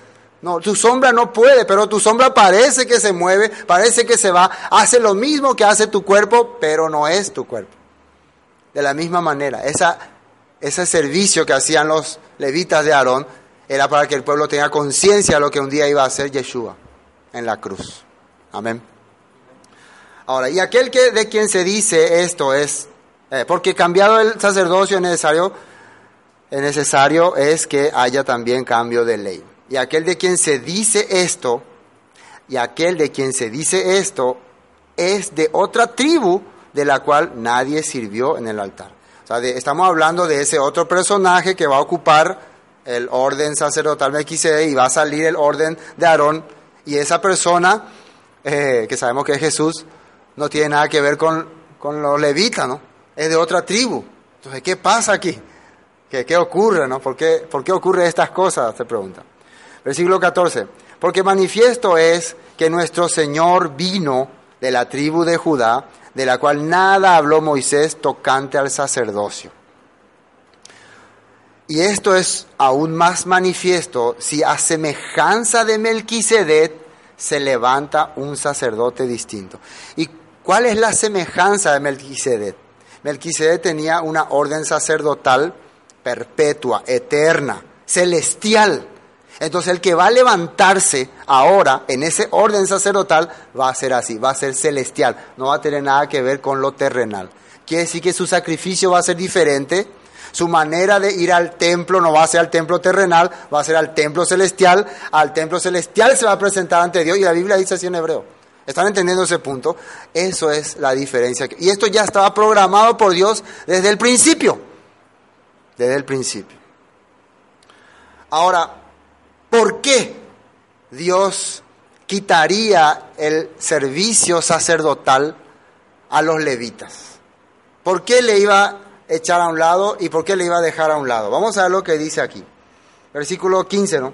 No, tu sombra no puede, pero tu sombra parece que se mueve, parece que se va, hace lo mismo que hace tu cuerpo, pero no es tu cuerpo. De la misma manera, esa, ese servicio que hacían los levitas de Aarón era para que el pueblo tenga conciencia de lo que un día iba a hacer Yeshua en la cruz. Amén. Ahora, y aquel que de quien se dice esto es, eh, porque cambiado el sacerdocio es necesario, es necesario es que haya también cambio de ley. Y aquel de quien se dice esto, y aquel de quien se dice esto, es de otra tribu de la cual nadie sirvió en el altar. O sea, estamos hablando de ese otro personaje que va a ocupar el orden sacerdotal Melquisedec y va a salir el orden de Aarón. Y esa persona, eh, que sabemos que es Jesús, no tiene nada que ver con, con los levitas, ¿no? Es de otra tribu. Entonces, ¿qué pasa aquí? ¿Qué, qué ocurre, no? ¿Por qué, ¿Por qué ocurre estas cosas? Se pregunta. Versículo 14. Porque manifiesto es que nuestro Señor vino de la tribu de Judá, de la cual nada habló Moisés tocante al sacerdocio. Y esto es aún más manifiesto si a semejanza de Melquisedec se levanta un sacerdote distinto. ¿Y cuál es la semejanza de Melquisedec? Melquisedec tenía una orden sacerdotal perpetua, eterna, celestial. Entonces el que va a levantarse ahora en ese orden sacerdotal va a ser así, va a ser celestial, no va a tener nada que ver con lo terrenal. Quiere decir que su sacrificio va a ser diferente, su manera de ir al templo no va a ser al templo terrenal, va a ser al templo celestial, al templo celestial se va a presentar ante Dios y la Biblia dice así en hebreo. ¿Están entendiendo ese punto? Eso es la diferencia. Y esto ya estaba programado por Dios desde el principio. Desde el principio. Ahora, ¿por qué Dios quitaría el servicio sacerdotal a los levitas? ¿Por qué le iba a echar a un lado y por qué le iba a dejar a un lado? Vamos a ver lo que dice aquí. Versículo 15, ¿no?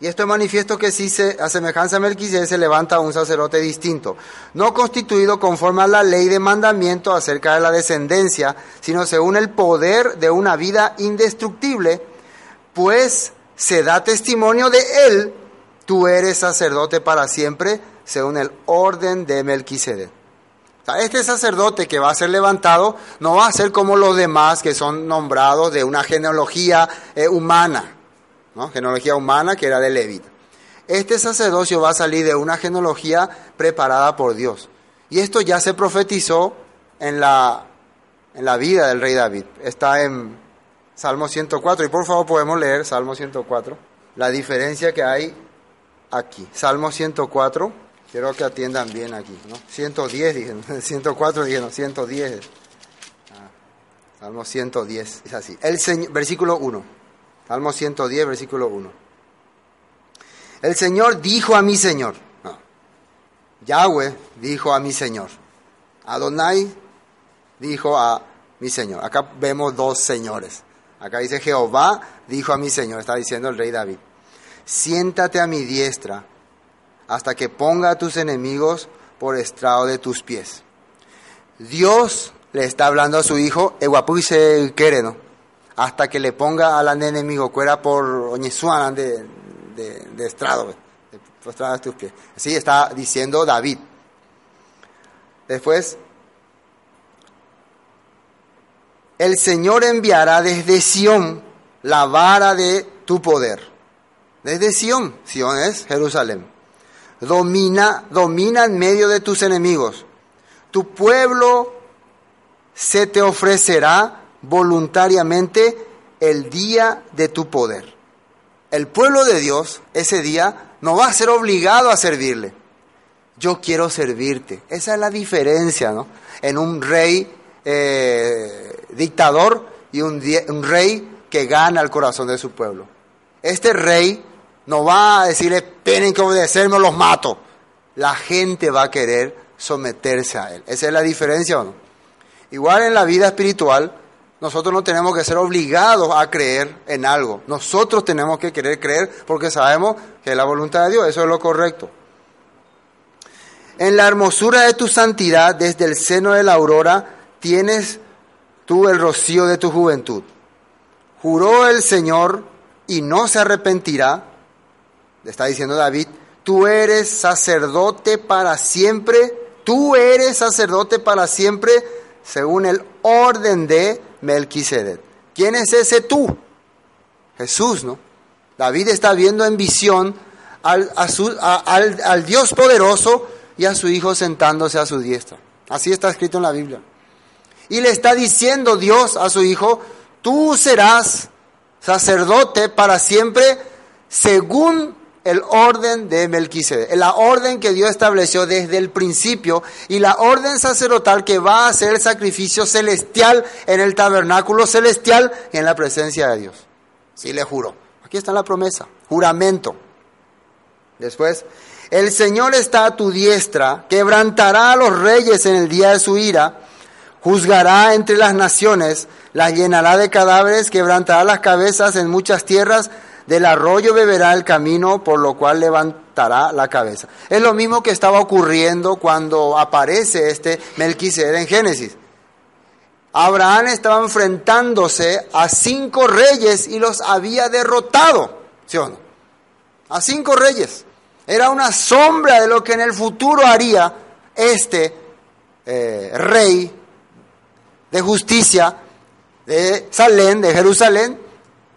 Y esto es manifiesto que si se, a semejanza de Melquisedec se levanta un sacerdote distinto, no constituido conforme a la ley de mandamiento acerca de la descendencia, sino según el poder de una vida indestructible, pues se da testimonio de él, tú eres sacerdote para siempre, según el orden de Melquisedec. Este sacerdote que va a ser levantado no va a ser como los demás que son nombrados de una genealogía eh, humana. ¿no? genealogía humana que era de Levita. Este sacerdocio va a salir de una genealogía preparada por Dios. Y esto ya se profetizó en la, en la vida del rey David. Está en Salmo 104. Y por favor podemos leer Salmo 104. La diferencia que hay aquí. Salmo 104. Quiero que atiendan bien aquí. ¿no? 110 dije. 104 dije, no, 110. Ah, Salmo 110. Es así. El versículo 1. Salmo 110, versículo 1. El Señor dijo a mi Señor. Yahweh dijo a mi Señor. Adonai dijo a mi Señor. Acá vemos dos señores. Acá dice Jehová dijo a mi Señor, está diciendo el rey David, siéntate a mi diestra hasta que ponga a tus enemigos por estrado de tus pies. Dios le está hablando a su hijo, Eguapú se quiere, ¿no? Hasta que le ponga al enemigo, cuera por oñesuanan de, de, estrado, de, estrado de tus pies. Así está diciendo David. Después, el Señor enviará desde Sión la vara de tu poder. Desde Sión, Sión es Jerusalén. Domina, domina en medio de tus enemigos. Tu pueblo se te ofrecerá voluntariamente el día de tu poder. El pueblo de Dios ese día no va a ser obligado a servirle. Yo quiero servirte. Esa es la diferencia, ¿no? En un rey eh, dictador y un, un, rey que gana el corazón de su pueblo. Este rey no va a decirle, tienen que obedecerme o los mato. La gente va a querer someterse a él. Esa es la diferencia, ¿o no? Igual en la vida espiritual, nosotros no tenemos que ser obligados a creer en algo. Nosotros tenemos que querer creer porque sabemos que es la voluntad de Dios. Eso es lo correcto. En la hermosura de tu santidad, desde el seno de la aurora, tienes tú el rocío de tu juventud. Juró el Señor y no se arrepentirá, le está diciendo David, tú eres sacerdote para siempre, tú eres sacerdote para siempre, según el orden de Melquisedec. ¿Quién es ese tú? Jesús, ¿no? David está viendo en visión al, al Dios poderoso y a su hijo sentándose a su diestra. Así está escrito en la Biblia. Y le está diciendo Dios a su hijo, tú serás sacerdote para siempre según el orden de Melquisedec, la orden que Dios estableció desde el principio y la orden sacerdotal que va a hacer el sacrificio celestial en el tabernáculo celestial y en la presencia de Dios. Sí le juro. Aquí está la promesa, juramento. Después, el Señor está a tu diestra, quebrantará a los reyes en el día de su ira, juzgará entre las naciones, las llenará de cadáveres, quebrantará las cabezas en muchas tierras, del arroyo beberá el camino, por lo cual levantará la cabeza. Es lo mismo que estaba ocurriendo cuando aparece este Melquisedec en Génesis. Abraham estaba enfrentándose a cinco reyes y los había derrotado, ¿sí o no? A cinco reyes. Era una sombra de lo que en el futuro haría este eh, rey de justicia de Salén, de Jerusalén,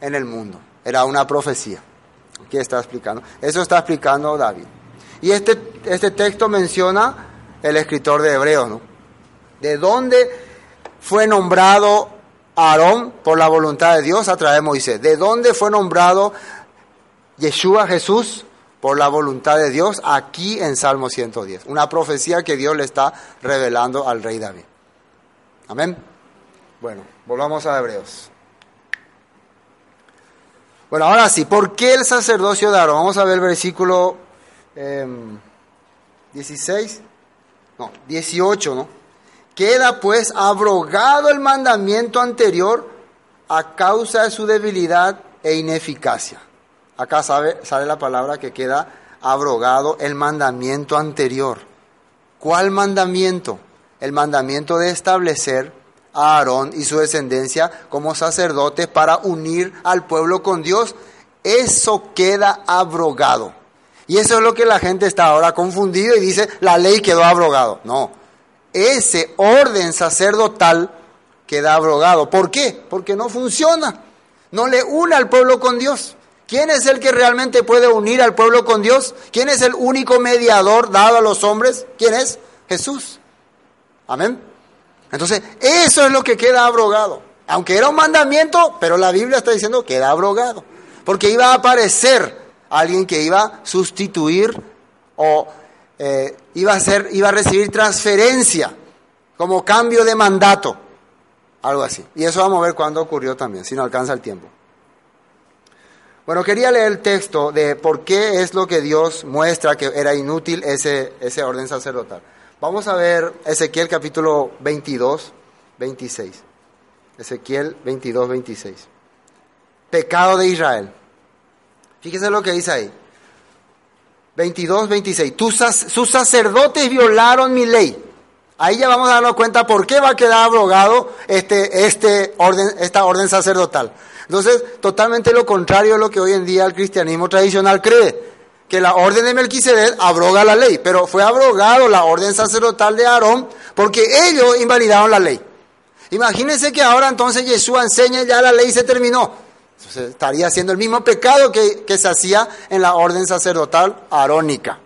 en el mundo. Era una profecía. ¿Qué está explicando? Eso está explicando David. Y este, este texto menciona el escritor de Hebreos, ¿no? ¿De dónde fue nombrado Aarón por la voluntad de Dios a través de Moisés? ¿De dónde fue nombrado Yeshua Jesús por la voluntad de Dios aquí en Salmo 110? Una profecía que Dios le está revelando al rey David. Amén. Bueno, volvamos a Hebreos. Bueno, ahora sí, ¿por qué el sacerdocio de Aarón? Vamos a ver el versículo eh, 16, no, 18, ¿no? Queda pues abrogado el mandamiento anterior a causa de su debilidad e ineficacia. Acá sabe, sale la palabra que queda abrogado el mandamiento anterior. ¿Cuál mandamiento? El mandamiento de establecer a Aarón y su descendencia como sacerdotes para unir al pueblo con Dios, eso queda abrogado. Y eso es lo que la gente está ahora confundido y dice, la ley quedó abrogado. No, ese orden sacerdotal queda abrogado. ¿Por qué? Porque no funciona. No le une al pueblo con Dios. ¿Quién es el que realmente puede unir al pueblo con Dios? ¿Quién es el único mediador dado a los hombres? ¿Quién es? Jesús. Amén. Entonces, eso es lo que queda abrogado. Aunque era un mandamiento, pero la Biblia está diciendo que era abrogado. Porque iba a aparecer alguien que iba a sustituir o eh, iba, a ser, iba a recibir transferencia como cambio de mandato. Algo así. Y eso vamos a ver cuándo ocurrió también, si no alcanza el tiempo. Bueno, quería leer el texto de por qué es lo que Dios muestra que era inútil ese, ese orden sacerdotal. Vamos a ver Ezequiel capítulo 22, 26. Ezequiel 22, 26. Pecado de Israel. Fíjese lo que dice ahí. 22, 26. sus sacerdotes violaron mi ley. Ahí ya vamos a darnos cuenta por qué va a quedar abrogado este, este orden, esta orden sacerdotal. Entonces, totalmente lo contrario a lo que hoy en día el cristianismo tradicional cree, que la orden de Melquisedec abroga la ley, pero fue abrogado la orden sacerdotal de Aarón porque ellos invalidaron la ley. Imagínense que ahora entonces Jesús enseña ya la ley se terminó. Entonces, estaría haciendo el mismo pecado que, que se hacía en la orden sacerdotal arónica.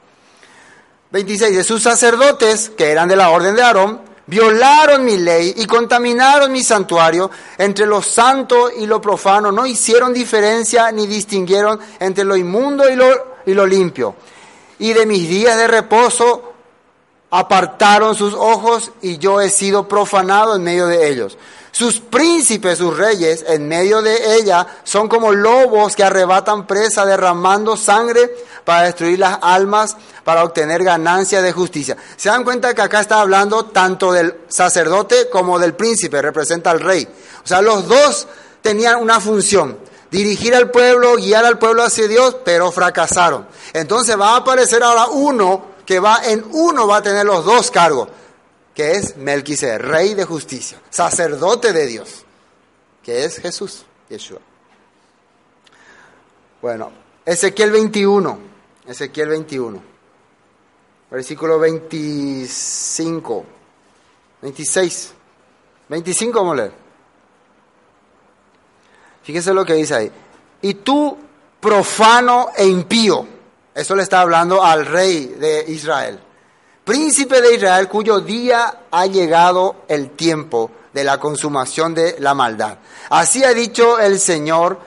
26. De sus sacerdotes, que eran de la orden de Aarón, violaron mi ley y contaminaron mi santuario. Entre lo santo y lo profano no hicieron diferencia ni distinguieron entre lo inmundo y lo, y lo limpio. Y de mis días de reposo apartaron sus ojos y yo he sido profanado en medio de ellos. Sus príncipes, sus reyes, en medio de ella, son como lobos que arrebatan presa derramando sangre para destruir las almas, para obtener ganancia de justicia. Se dan cuenta que acá está hablando tanto del sacerdote como del príncipe, representa al rey. O sea, los dos tenían una función, dirigir al pueblo, guiar al pueblo hacia Dios, pero fracasaron. Entonces va a aparecer ahora uno que va en uno va a tener los dos cargos que es Melquisedec, rey de justicia, sacerdote de Dios, que es Jesús, Yeshua. Bueno, Ezequiel 21, Ezequiel 21, versículo 25, 26, 25 vamos a leer. Fíjese lo que dice ahí. Y tú, profano e impío, eso le está hablando al rey de Israel príncipe de Israel, cuyo día ha llegado el tiempo de la consumación de la maldad. Así ha dicho el Señor,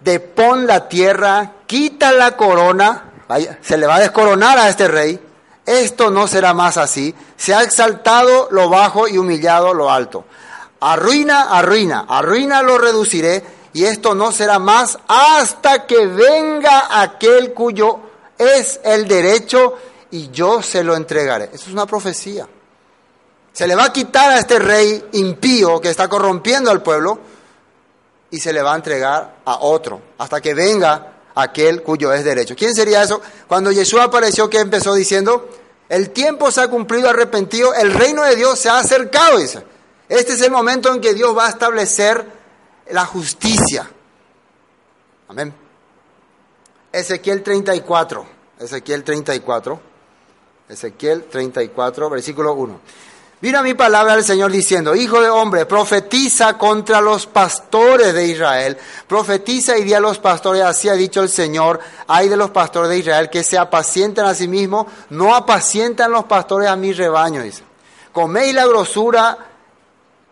depón la tierra, quita la corona, se le va a descoronar a este rey, esto no será más así, se ha exaltado lo bajo y humillado lo alto. Arruina, arruina, arruina lo reduciré, y esto no será más hasta que venga aquel cuyo es el derecho y yo se lo entregaré. Eso es una profecía. Se le va a quitar a este rey impío que está corrompiendo al pueblo y se le va a entregar a otro hasta que venga aquel cuyo es derecho. ¿Quién sería eso? Cuando Jesús apareció, que empezó diciendo? El tiempo se ha cumplido arrepentido, el reino de Dios se ha acercado, dice. Este es el momento en que Dios va a establecer la justicia. Amén. Ezequiel 34, Ezequiel 34. Ezequiel 34, versículo 1. Vino a mi palabra del Señor diciendo, Hijo de hombre, profetiza contra los pastores de Israel, profetiza y di a los pastores, así ha dicho el Señor, hay de los pastores de Israel que se apacientan a sí mismos, no apacientan los pastores a mi rebaño, dice. Coméis la grosura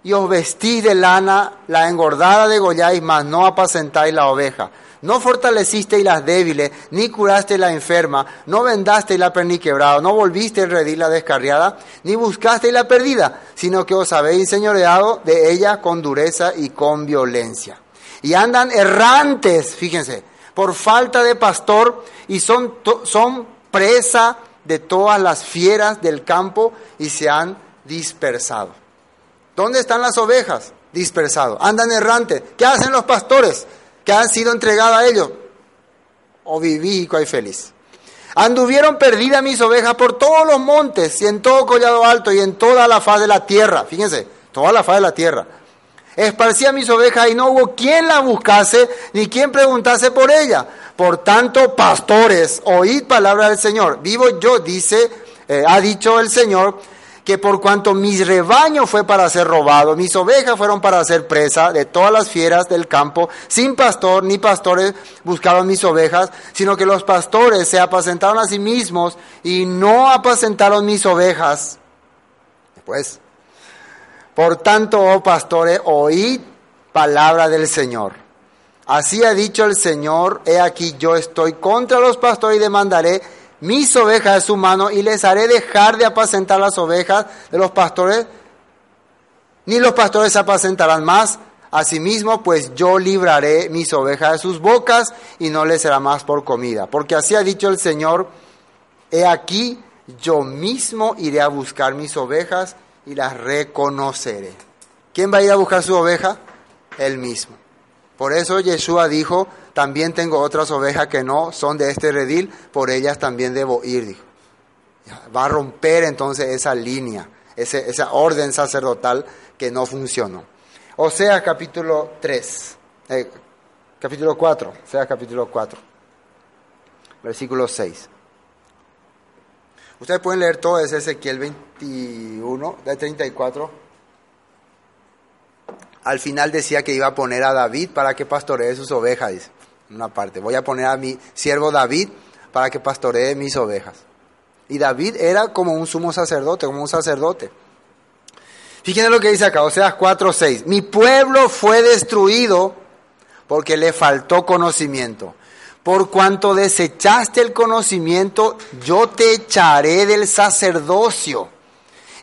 y os vestís de lana, la engordada degolláis, mas no apacentáis la oveja. No fortalecisteis las débiles, ni curaste la enferma, no vendasteis la perniquebrada, no volviste a redir la descarriada, ni buscasteis la perdida, sino que os habéis enseñoreado de ella con dureza y con violencia. Y andan errantes, fíjense, por falta de pastor y son presa de todas las fieras del campo y se han dispersado. ¿Dónde están las ovejas? Dispersados. Andan errantes. ¿Qué hacen los pastores? que han sido entregadas a ellos. O viví y feliz. Anduvieron perdidas mis ovejas por todos los montes y en todo collado alto y en toda la faz de la tierra. Fíjense, toda la faz de la tierra. Esparcía mis ovejas y no hubo quien la buscase ni quien preguntase por ella. Por tanto, pastores, oíd palabra del Señor. Vivo yo, dice, eh, ha dicho el Señor, que por cuanto mi rebaño fue para ser robado, mis ovejas fueron para ser presa de todas las fieras del campo, sin pastor ni pastores buscaban mis ovejas, sino que los pastores se apacentaron a sí mismos y no apacentaron mis ovejas. Después, Por tanto, oh pastores, oíd palabra del Señor. Así ha dicho el Señor, he aquí yo estoy contra los pastores y demandaré mis ovejas de su mano y les haré dejar de apacentar las ovejas de los pastores, ni los pastores se apacentarán más. Asimismo, pues yo libraré mis ovejas de sus bocas y no les será más por comida. Porque así ha dicho el Señor, he aquí yo mismo iré a buscar mis ovejas y las reconoceré. ¿Quién va a ir a buscar su oveja? Él mismo. Por eso Yeshua dijo, también tengo otras ovejas que no son de este redil, por ellas también debo ir, dijo. Va a romper entonces esa línea, esa orden sacerdotal que no funcionó. O sea, capítulo 3, eh, capítulo 4, o sea, capítulo 4, versículo 6. Ustedes pueden leer todo ese Ezequiel 21, de 34. Al final decía que iba a poner a David para que pastoree sus ovejas, una parte. Voy a poner a mi siervo David para que pastoree mis ovejas. Y David era como un sumo sacerdote, como un sacerdote. Fíjense lo que dice acá, Oseas 4, 6. Mi pueblo fue destruido porque le faltó conocimiento. Por cuanto desechaste el conocimiento, yo te echaré del sacerdocio.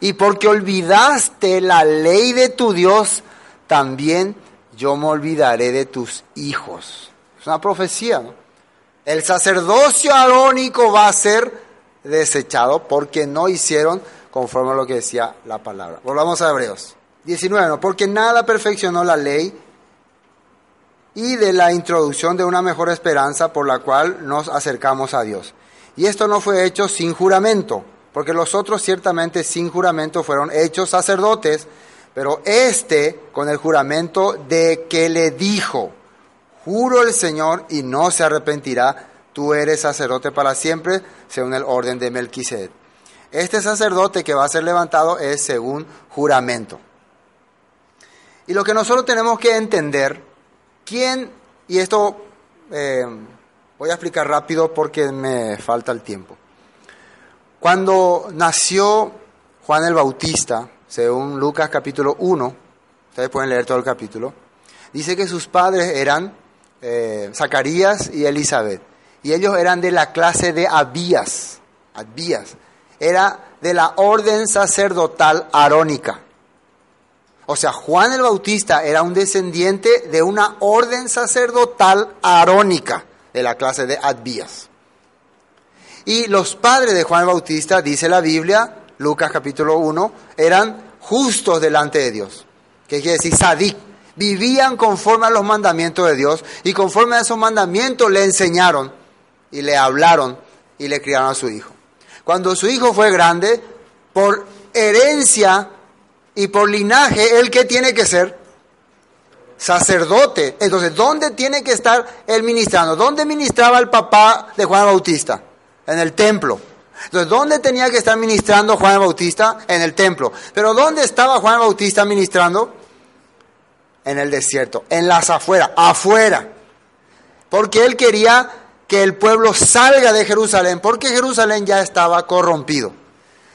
Y porque olvidaste la ley de tu Dios, también yo me olvidaré de tus hijos. Es una profecía, ¿no? El sacerdocio arónico va a ser desechado porque no hicieron conforme a lo que decía la palabra. Volvamos a Hebreos 19, ¿no? porque nada perfeccionó la ley y de la introducción de una mejor esperanza por la cual nos acercamos a Dios. Y esto no fue hecho sin juramento, porque los otros ciertamente sin juramento fueron hechos sacerdotes, pero este con el juramento de que le dijo, juro el Señor y no se arrepentirá, tú eres sacerdote para siempre, según el orden de Melquisedec. Este sacerdote que va a ser levantado es según juramento. Y lo que nosotros tenemos que entender, quién, y esto eh, voy a explicar rápido porque me falta el tiempo. Cuando nació Juan el Bautista, según Lucas capítulo 1, ustedes pueden leer todo el capítulo, dice que sus padres eran eh, Zacarías y Elizabeth, y ellos eran de la clase de Abías, Abías, era de la orden sacerdotal arónica. O sea, Juan el Bautista era un descendiente de una orden sacerdotal arónica de la clase de Abías. Y los padres de Juan el Bautista, dice la Biblia, Lucas capítulo 1, eran justos delante de Dios. ¿Qué quiere decir? Sadik. Vivían conforme a los mandamientos de Dios y conforme a esos mandamientos le enseñaron y le hablaron y le criaron a su hijo. Cuando su hijo fue grande, por herencia y por linaje, ¿él qué tiene que ser? Sacerdote. Entonces, ¿dónde tiene que estar él ministrando? ¿Dónde ministraba el papá de Juan Bautista? En el templo. Entonces, ¿dónde tenía que estar ministrando Juan Bautista? En el templo. Pero ¿dónde estaba Juan Bautista ministrando? En el desierto, en las afueras, afuera. Porque él quería que el pueblo salga de Jerusalén, porque Jerusalén ya estaba corrompido.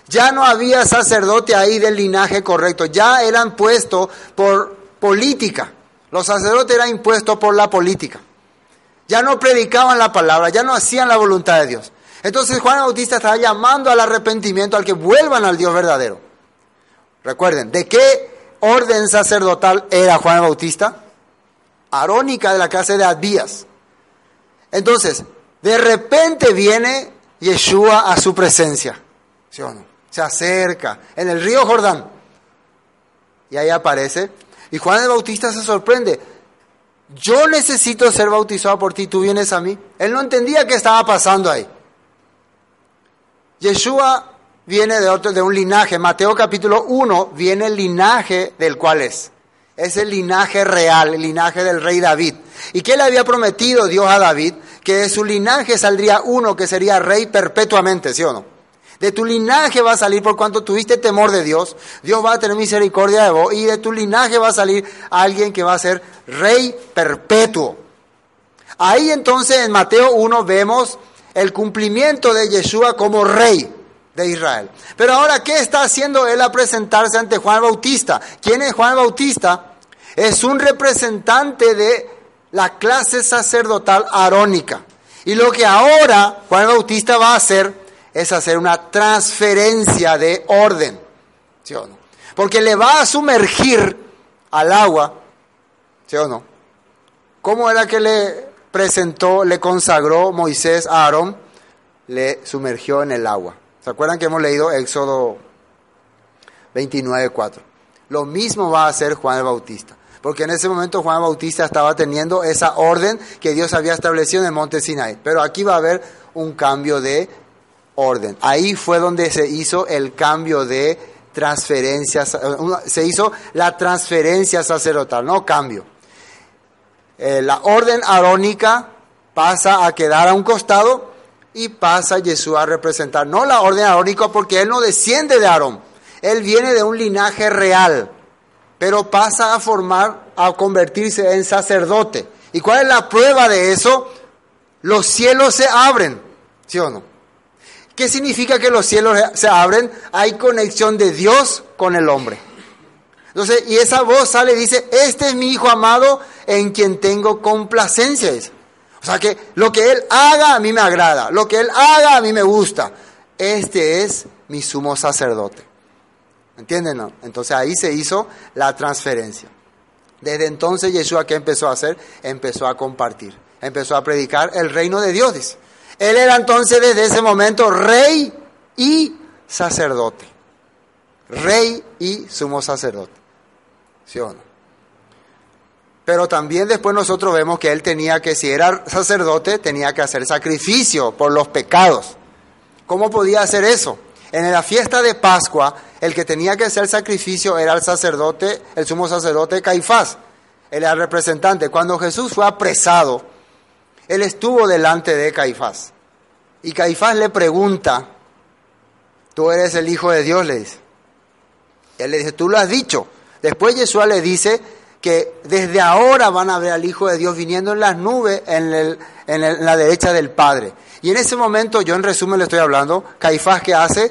Ya no había sacerdote ahí del linaje correcto, ya eran puestos por política. Los sacerdotes eran impuestos por la política. Ya no predicaban la palabra, ya no hacían la voluntad de Dios. Entonces Juan Bautista estaba llamando al arrepentimiento, al que vuelvan al Dios verdadero. Recuerden, ¿de qué orden sacerdotal era Juan Bautista? Arónica de la clase de Abías. Entonces, de repente viene Yeshua a su presencia. ¿Sí o no? Se acerca en el río Jordán. Y ahí aparece. Y Juan el Bautista se sorprende. Yo necesito ser bautizado por ti, tú vienes a mí. Él no entendía qué estaba pasando ahí. Yeshua viene de, otro, de un linaje. Mateo capítulo 1 viene el linaje del cual es. Es el linaje real, el linaje del rey David. ¿Y qué le había prometido Dios a David? Que de su linaje saldría uno que sería rey perpetuamente, ¿sí o no? De tu linaje va a salir por cuanto tuviste temor de Dios. Dios va a tener misericordia de vos. Y de tu linaje va a salir alguien que va a ser rey perpetuo. Ahí entonces en Mateo 1 vemos el cumplimiento de Yeshua como rey. de Israel. Pero ahora, ¿qué está haciendo él a presentarse ante Juan Bautista? ¿Quién es Juan Bautista? Es un representante de la clase sacerdotal arónica. Y lo que ahora Juan Bautista va a hacer es hacer una transferencia de orden. ¿Sí o no? Porque le va a sumergir al agua. ¿Sí o no? ¿Cómo era que le presentó, le consagró Moisés a Aarón? Le sumergió en el agua. ¿Se acuerdan que hemos leído Éxodo 29.4? Lo mismo va a hacer Juan el Bautista. Porque en ese momento Juan el Bautista estaba teniendo esa orden que Dios había establecido en el monte Sinai. Pero aquí va a haber un cambio de orden. Ahí fue donde se hizo el cambio de transferencias, se hizo la transferencia sacerdotal, no cambio. Eh, la orden arónica pasa a quedar a un costado y pasa Jesús a representar, no la orden arónica porque él no desciende de Aarón, él viene de un linaje real, pero pasa a formar, a convertirse en sacerdote. ¿Y cuál es la prueba de eso? Los cielos se abren, ¿sí o no? ¿Qué significa que los cielos se abren? Hay conexión de Dios con el hombre. Entonces, y esa voz sale y dice, este es mi hijo amado en quien tengo complacencia. O sea que lo que él haga a mí me agrada, lo que él haga a mí me gusta. Este es mi sumo sacerdote. ¿Entienden? Entonces ahí se hizo la transferencia. Desde entonces Yeshua, ¿qué empezó a hacer? Empezó a compartir, empezó a predicar el reino de Dios. Él era entonces desde ese momento rey y sacerdote. Rey y sumo sacerdote. ¿Sí o no? Pero también después nosotros vemos que él tenía que, si era sacerdote, tenía que hacer sacrificio por los pecados. ¿Cómo podía hacer eso? En la fiesta de Pascua, el que tenía que hacer sacrificio era el sacerdote, el sumo sacerdote Caifás. Él era el representante. Cuando Jesús fue apresado, él estuvo delante de Caifás. Y Caifás le pregunta, tú eres el Hijo de Dios, le dice. Él le dice, tú lo has dicho. Después Jesús le dice que desde ahora van a ver al Hijo de Dios viniendo en las nubes en, la derecha del Padre. Y en ese momento, yo en resumen le estoy hablando, Caifás que hace,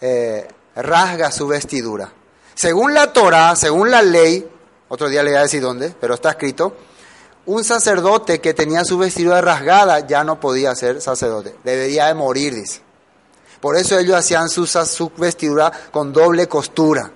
eh, rasga su vestidura. Según la Torah, según la ley, otro día le voy a decir dónde, pero está escrito, un sacerdote que tenía su vestidura rasgada ya no podía ser sacerdote, debería de morir, dice. Por eso ellos hacían su vestidura con doble costura.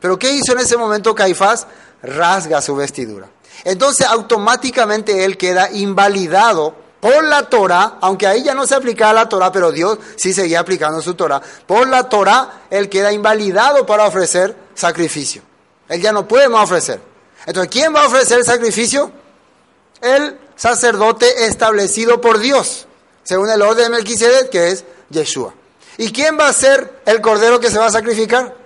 Pero ¿qué hizo en ese momento Caifás? Rasga su vestidura. Entonces automáticamente él queda invalidado por la Torah, aunque ahí ya no se aplicaba la Torah, pero Dios sí seguía aplicando su Torah. Por la Torah él queda invalidado para ofrecer sacrificio. Él ya no puede más ofrecer. Entonces, ¿quién va a ofrecer el sacrificio? El sacerdote establecido por Dios, según el orden de Melquisedec, que es Yeshua. ¿Y quién va a ser el cordero que se va a sacrificar?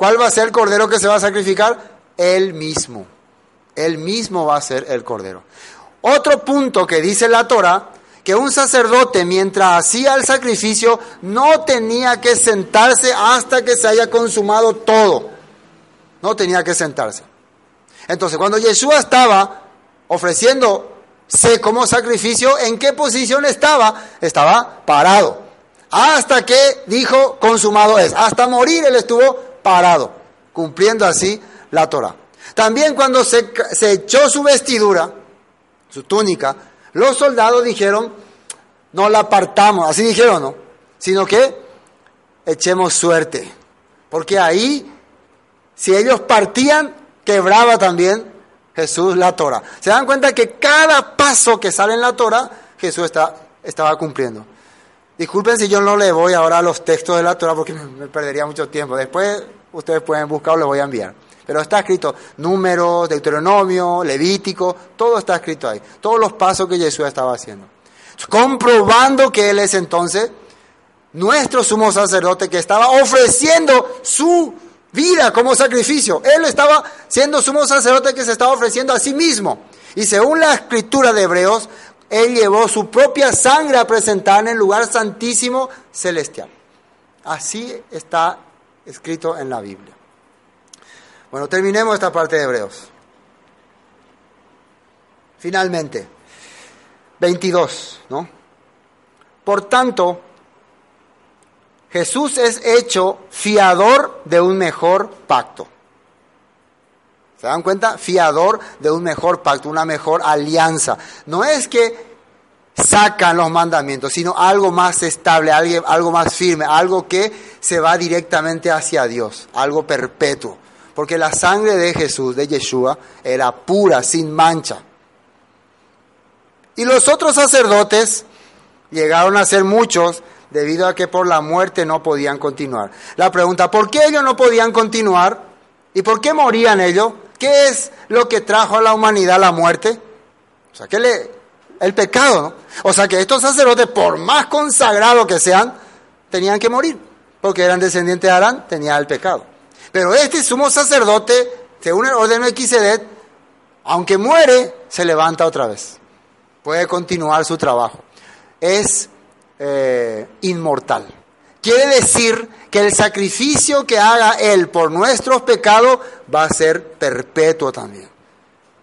¿Cuál va a ser el cordero que se va a sacrificar? Él mismo. Él mismo va a ser el cordero. Otro punto que dice la Torah, que un sacerdote mientras hacía el sacrificio no tenía que sentarse hasta que se haya consumado todo. No tenía que sentarse. Entonces, cuando Yeshua estaba ofreciéndose como sacrificio, ¿en qué posición estaba? Estaba parado. Hasta que dijo, consumado es. Hasta morir él estuvo parado, cumpliendo así la Torah. También cuando se, echó su vestidura, su túnica, los soldados dijeron, no la apartamos, así dijeron, ¿no? Sino que echemos suerte, porque ahí, si ellos partían, quebraba también Jesús la Torah. Se dan cuenta que cada paso que sale en la Torah, Jesús está, estaba cumpliendo. Disculpen si yo no le voy ahora a los textos de la Torah porque me perdería mucho tiempo. Después ustedes pueden buscar o les voy a enviar. Pero está escrito números, Deuteronomio, Levítico, todo está escrito ahí. Todos los pasos que Jesús estaba haciendo. Comprobando que Él es entonces nuestro sumo sacerdote que estaba ofreciendo su vida como sacrificio. Él estaba siendo sumo sacerdote que se estaba ofreciendo a sí mismo. Y según la escritura de Hebreos, él llevó su propia sangre a presentar en el lugar santísimo celestial. Así está escrito en la Biblia. Bueno, terminemos esta parte de Hebreos. Finalmente, 22, ¿no? Por tanto, Jesús es hecho fiador de un mejor pacto. ¿Se dan cuenta? Fiador de un mejor pacto, una mejor alianza. No es que sacan los mandamientos, sino algo más estable, algo, más firme, algo que se va directamente hacia Dios, algo perpetuo. Porque la sangre de Jesús, de Yeshua, era pura, sin mancha. Y los otros sacerdotes llegaron a ser muchos debido a que por la muerte no podían continuar. La pregunta, ¿por qué ellos no podían continuar? ¿Y por qué morían ellos? ¿Qué es lo que trajo a la humanidad la muerte? O sea, ¿qué le, el pecado, ¿no? O sea que estos sacerdotes, por más consagrados que sean, tenían que morir, porque eran descendientes de Arán, tenían el pecado. Pero este sumo sacerdote, según el orden de aunque muere, se levanta otra vez. Puede continuar su trabajo. Es eh, inmortal. Quiere decir que el sacrificio que haga Él por nuestros pecados va a ser perpetuo también.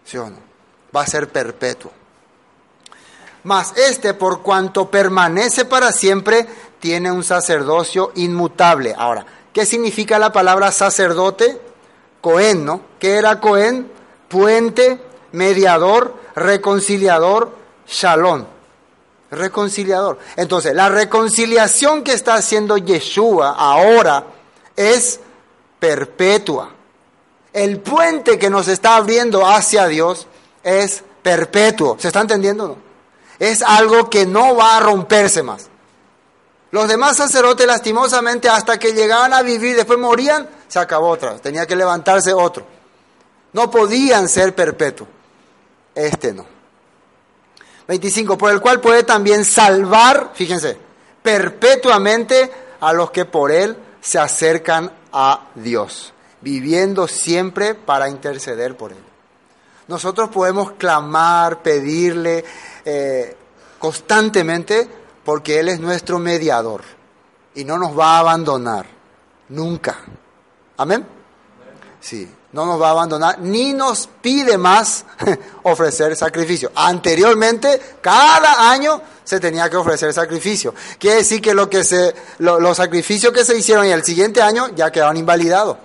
¿Sí o no? Va a ser perpetuo. Mas este, por cuanto permanece para siempre, tiene un sacerdocio inmutable. Ahora, ¿qué significa la palabra sacerdote? Cohen, ¿no? ¿Qué era Cohen? Puente, mediador, reconciliador, shalom. Reconciliador. Entonces, la reconciliación que está haciendo Yeshua ahora es perpetua. El puente que nos está abriendo hacia Dios es perpetuo. ¿Se está entendiendo? No? Es algo que no va a romperse más. Los demás sacerdotes lastimosamente hasta que llegaban a vivir, después morían, se acabó otra tenía que levantarse otro. No podían ser perpetuos. Este no. 25, por el cual puede también salvar, fíjense, perpetuamente a los que por él se acercan a Dios, viviendo siempre para interceder por él. Nosotros podemos clamar, pedirle, eh, constantemente porque Él es nuestro mediador y no nos va a abandonar, nunca. Amén. Sí, no nos va a abandonar ni nos pide más ofrecer sacrificio. Anteriormente, cada año se tenía que ofrecer sacrificio. Quiere decir que, lo que se, los sacrificios que se hicieron y el siguiente año ya quedaron invalidados.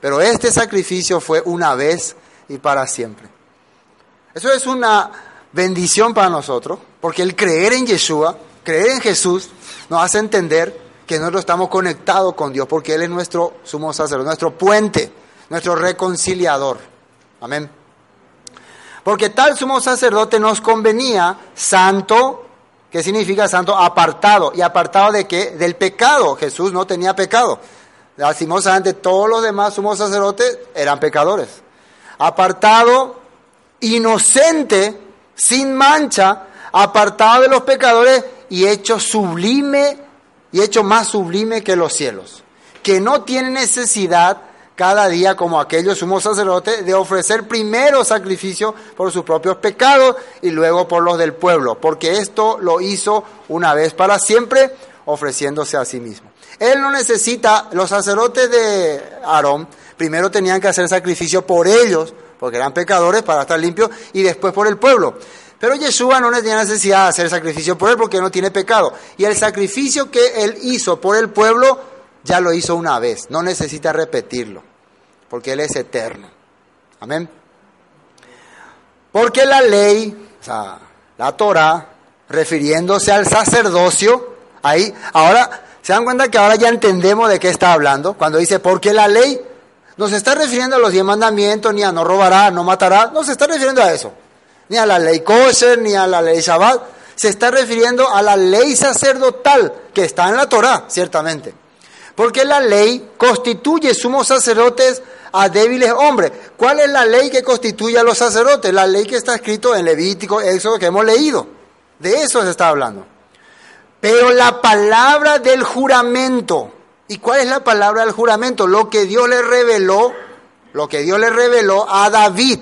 Pero este sacrificio fue una vez y para siempre. Eso es una bendición para nosotros, porque el creer en Yeshua, creer en Jesús, nos hace entender que nosotros estamos conectados con Dios, porque Él es nuestro sumo sacerdote, nuestro puente, nuestro reconciliador. Amén. Porque tal sumo sacerdote nos convenía santo, ¿qué significa santo? Apartado. ¿Y apartado de qué? Del pecado. Jesús no tenía pecado. Lastimosamente todos los demás sumos sacerdotes eran pecadores. Apartado, inocente, sin mancha, apartado de los pecadores y hecho sublime y hecho más sublime que los cielos, que no tiene necesidad cada día como aquellos sumos sacerdotes de ofrecer primero sacrificio por sus propios pecados y luego por los del pueblo, porque esto lo hizo una vez para siempre, ofreciéndose a sí mismo. Él no necesita, los sacerdotes de Aarón primero tenían que hacer sacrificio por ellos, porque eran pecadores para estar limpios, y después por el pueblo. Pero Yeshua no tenía necesidad de hacer sacrificio por él porque no tiene pecado. Y el sacrificio que él hizo por el pueblo ya lo hizo una vez, no necesita repetirlo, porque él es eterno. Amén. Porque la ley, o sea, la Torah, refiriéndose al sacerdocio, ahí, ahora, ¿se dan cuenta que ahora ya entendemos de qué está hablando? Cuando dice, porque la ley no se está refiriendo a los diez mandamientos, ni a no robará, no matará, no se está refiriendo a eso, ni a la ley kosher, ni a la ley Shabbat, se está refiriendo a la ley sacerdotal que está en la Torah, ciertamente. Porque la ley constituye sumos sacerdotes a débiles hombres. ¿Cuál es la ley que constituye a los sacerdotes? La ley que está escrito en Levítico, Éxodo, que hemos leído. De eso se está hablando. Pero la palabra del juramento, ¿Y cuál es la palabra del juramento? Lo que Dios le reveló, lo que Dios le reveló a David.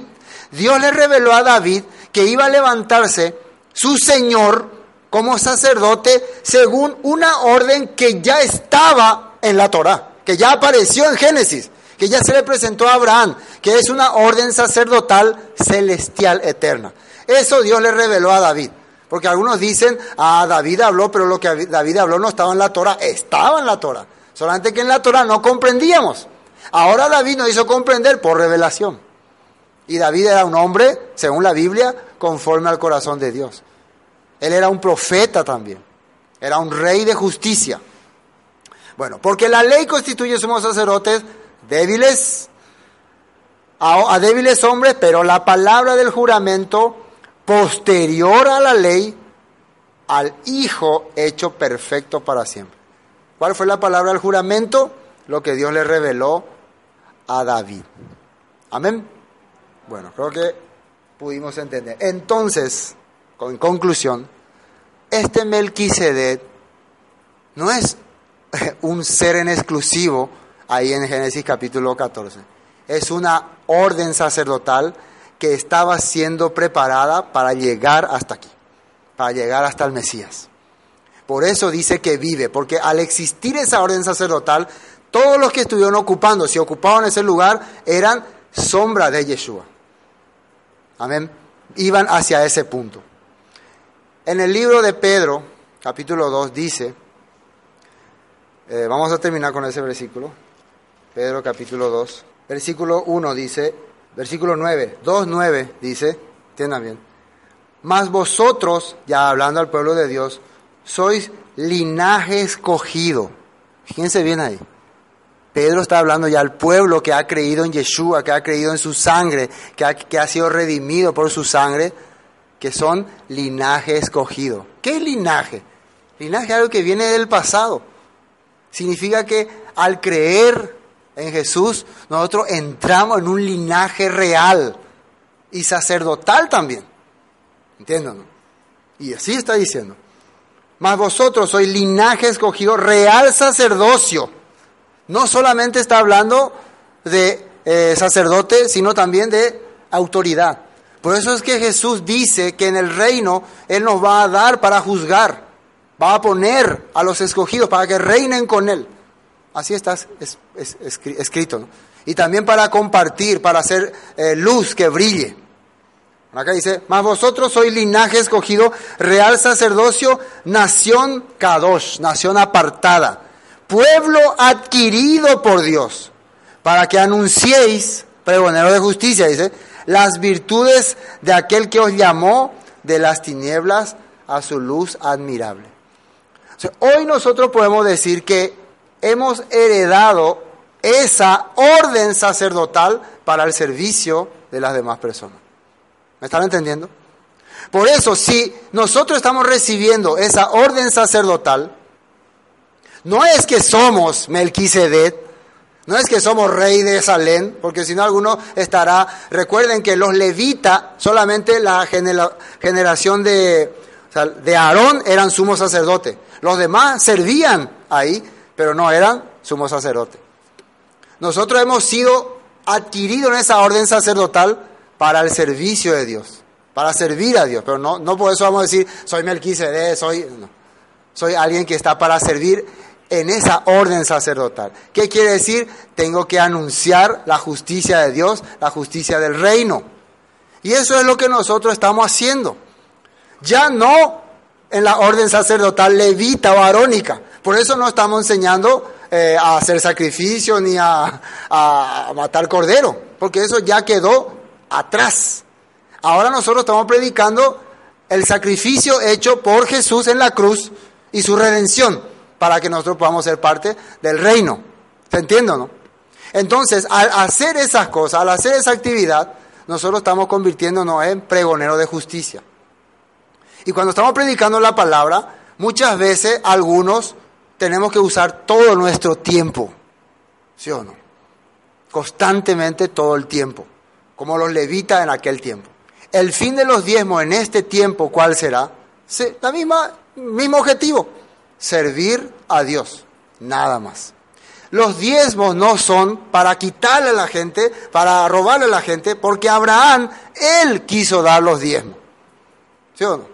Dios le reveló a David que iba a levantarse su Señor como sacerdote según una orden que ya estaba en la Torá, que ya apareció en Génesis, que ya se le presentó a Abraham, que es una orden sacerdotal celestial eterna. Eso Dios le reveló a David. Porque algunos dicen, ah, David habló, pero lo que David habló no estaba en la Torah. Estaba en la Torah. Solamente que en la Torah no comprendíamos. Ahora David nos hizo comprender por revelación. Y David era un hombre, según la Biblia, conforme al corazón de Dios. Él era un profeta también. Era un rey de justicia. Bueno, porque la ley constituye somos sacerdotes débiles, a, a débiles hombres, pero la palabra del juramento posterior a la ley, al Hijo hecho perfecto para siempre. ¿Cuál fue la palabra del juramento? Lo que Dios le reveló a David. Amén. Bueno, creo que pudimos entender. Entonces, en conclusión, este Melquisedec no es un ser en exclusivo ahí en Génesis capítulo 14. Es una orden sacerdotal que estaba siendo preparada para llegar hasta aquí, para llegar hasta el Mesías. Por eso dice que vive, porque al existir esa orden sacerdotal, todos los que estuvieron ocupando, si ocupaban ese lugar, eran sombra de Yeshua. Amén. Iban hacia ese punto. En el libro de Pedro, capítulo 2, dice, eh, vamos a terminar con ese versículo, Pedro capítulo 2, versículo 1 dice, versículo 9, 2, 9 dice, entiendan bien, mas vosotros, ya hablando al pueblo de Dios, sois linaje escogido. Fíjense bien ahí. Pedro está hablando ya al pueblo que ha creído en Yeshua, que ha creído en su sangre, que ha, sido redimido por su sangre, que son linaje escogido. ¿Qué es linaje? Linaje es algo que viene del pasado. Significa que al creer en Jesús, nosotros entramos en un linaje real y sacerdotal también. ¿Entienden? Y así está diciendo. Mas vosotros sois linaje escogido, real sacerdocio. No solamente está hablando de eh, sacerdote, sino también de autoridad. Por eso es que Jesús dice que en el reino Él nos va a dar para juzgar, va a poner a los escogidos para que reinen con Él. Así está es, es, escrito. ¿no? Y también para compartir, para hacer eh, luz que brille. Acá dice, mas vosotros sois linaje escogido, real sacerdocio, nación kadosh, nación apartada, pueblo adquirido por Dios, para que anunciéis, pregonero de justicia, dice, las virtudes de aquel que os llamó de las tinieblas a su luz admirable. Hoy nosotros podemos decir que hemos heredado esa orden sacerdotal para el servicio de las demás personas. ¿Me están entendiendo? Por eso, si nosotros estamos recibiendo esa orden sacerdotal, no es que somos Melquisedec, no es que somos rey de Salén, porque si no alguno estará. Recuerden que los levitas, solamente la generación de, de Aarón eran sumo sacerdote. Los demás servían ahí, pero no eran sumo sacerdote. Nosotros hemos sido adquiridos en esa orden sacerdotal para el servicio de Dios, para servir a Dios. Pero no, no por eso vamos a decir, soy Melquisedec, soy. No. Soy alguien que está para servir en esa orden sacerdotal. ¿Qué quiere decir? Tengo que anunciar la justicia de Dios, la justicia del reino. Y eso es lo que nosotros estamos haciendo. Ya no en la orden sacerdotal levita o arónica. Por eso no estamos enseñando eh, a hacer sacrificio ni a, a matar cordero, porque eso ya quedó atrás. Ahora nosotros estamos predicando el sacrificio hecho por Jesús en la cruz y su redención para que nosotros podamos ser parte del reino. ¿Se entiende no? Entonces, al hacer esas cosas, al hacer esa actividad, nosotros estamos convirtiéndonos en pregoneros de justicia. Y cuando estamos predicando la palabra, muchas veces algunos tenemos que usar todo nuestro tiempo. ¿Sí o no? Constantemente todo el tiempo, como los levitas en aquel tiempo. El fin de los diezmos en este tiempo, ¿cuál será? La misma, mismo objetivo, servir a Dios, nada más. Los diezmos no son para quitarle a la gente, para robarle a la gente, porque Abraham, él quiso dar los diezmos. ¿Sí o no?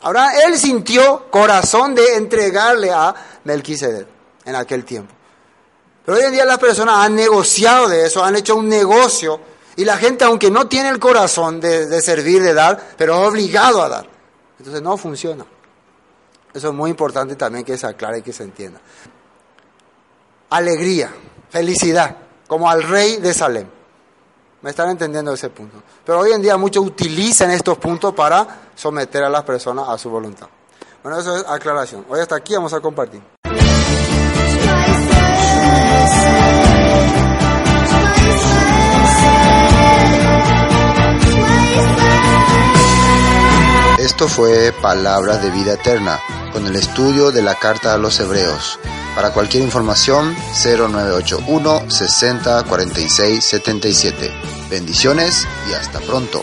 Abraham, él sintió corazón de entregarle a Melquisedec en aquel tiempo. Pero hoy en día las personas han negociado de eso, han hecho un negocio, y la gente, aunque no tiene el corazón de, de servir, de dar, pero es obligado a dar. Entonces no funciona. Eso es muy importante también que se aclare y que se entienda. Alegría, felicidad, como al rey de Salem. ¿Me están entendiendo ese punto? Pero hoy en día muchos utilizan estos puntos para someter a las personas a su voluntad. Bueno, eso es aclaración. Hoy hasta aquí vamos a compartir. Esto fue Palabras de Vida Eterna, con el estudio de la Carta a los Hebreos. Para cualquier información, 0981 60 46 77. Bendiciones y hasta pronto.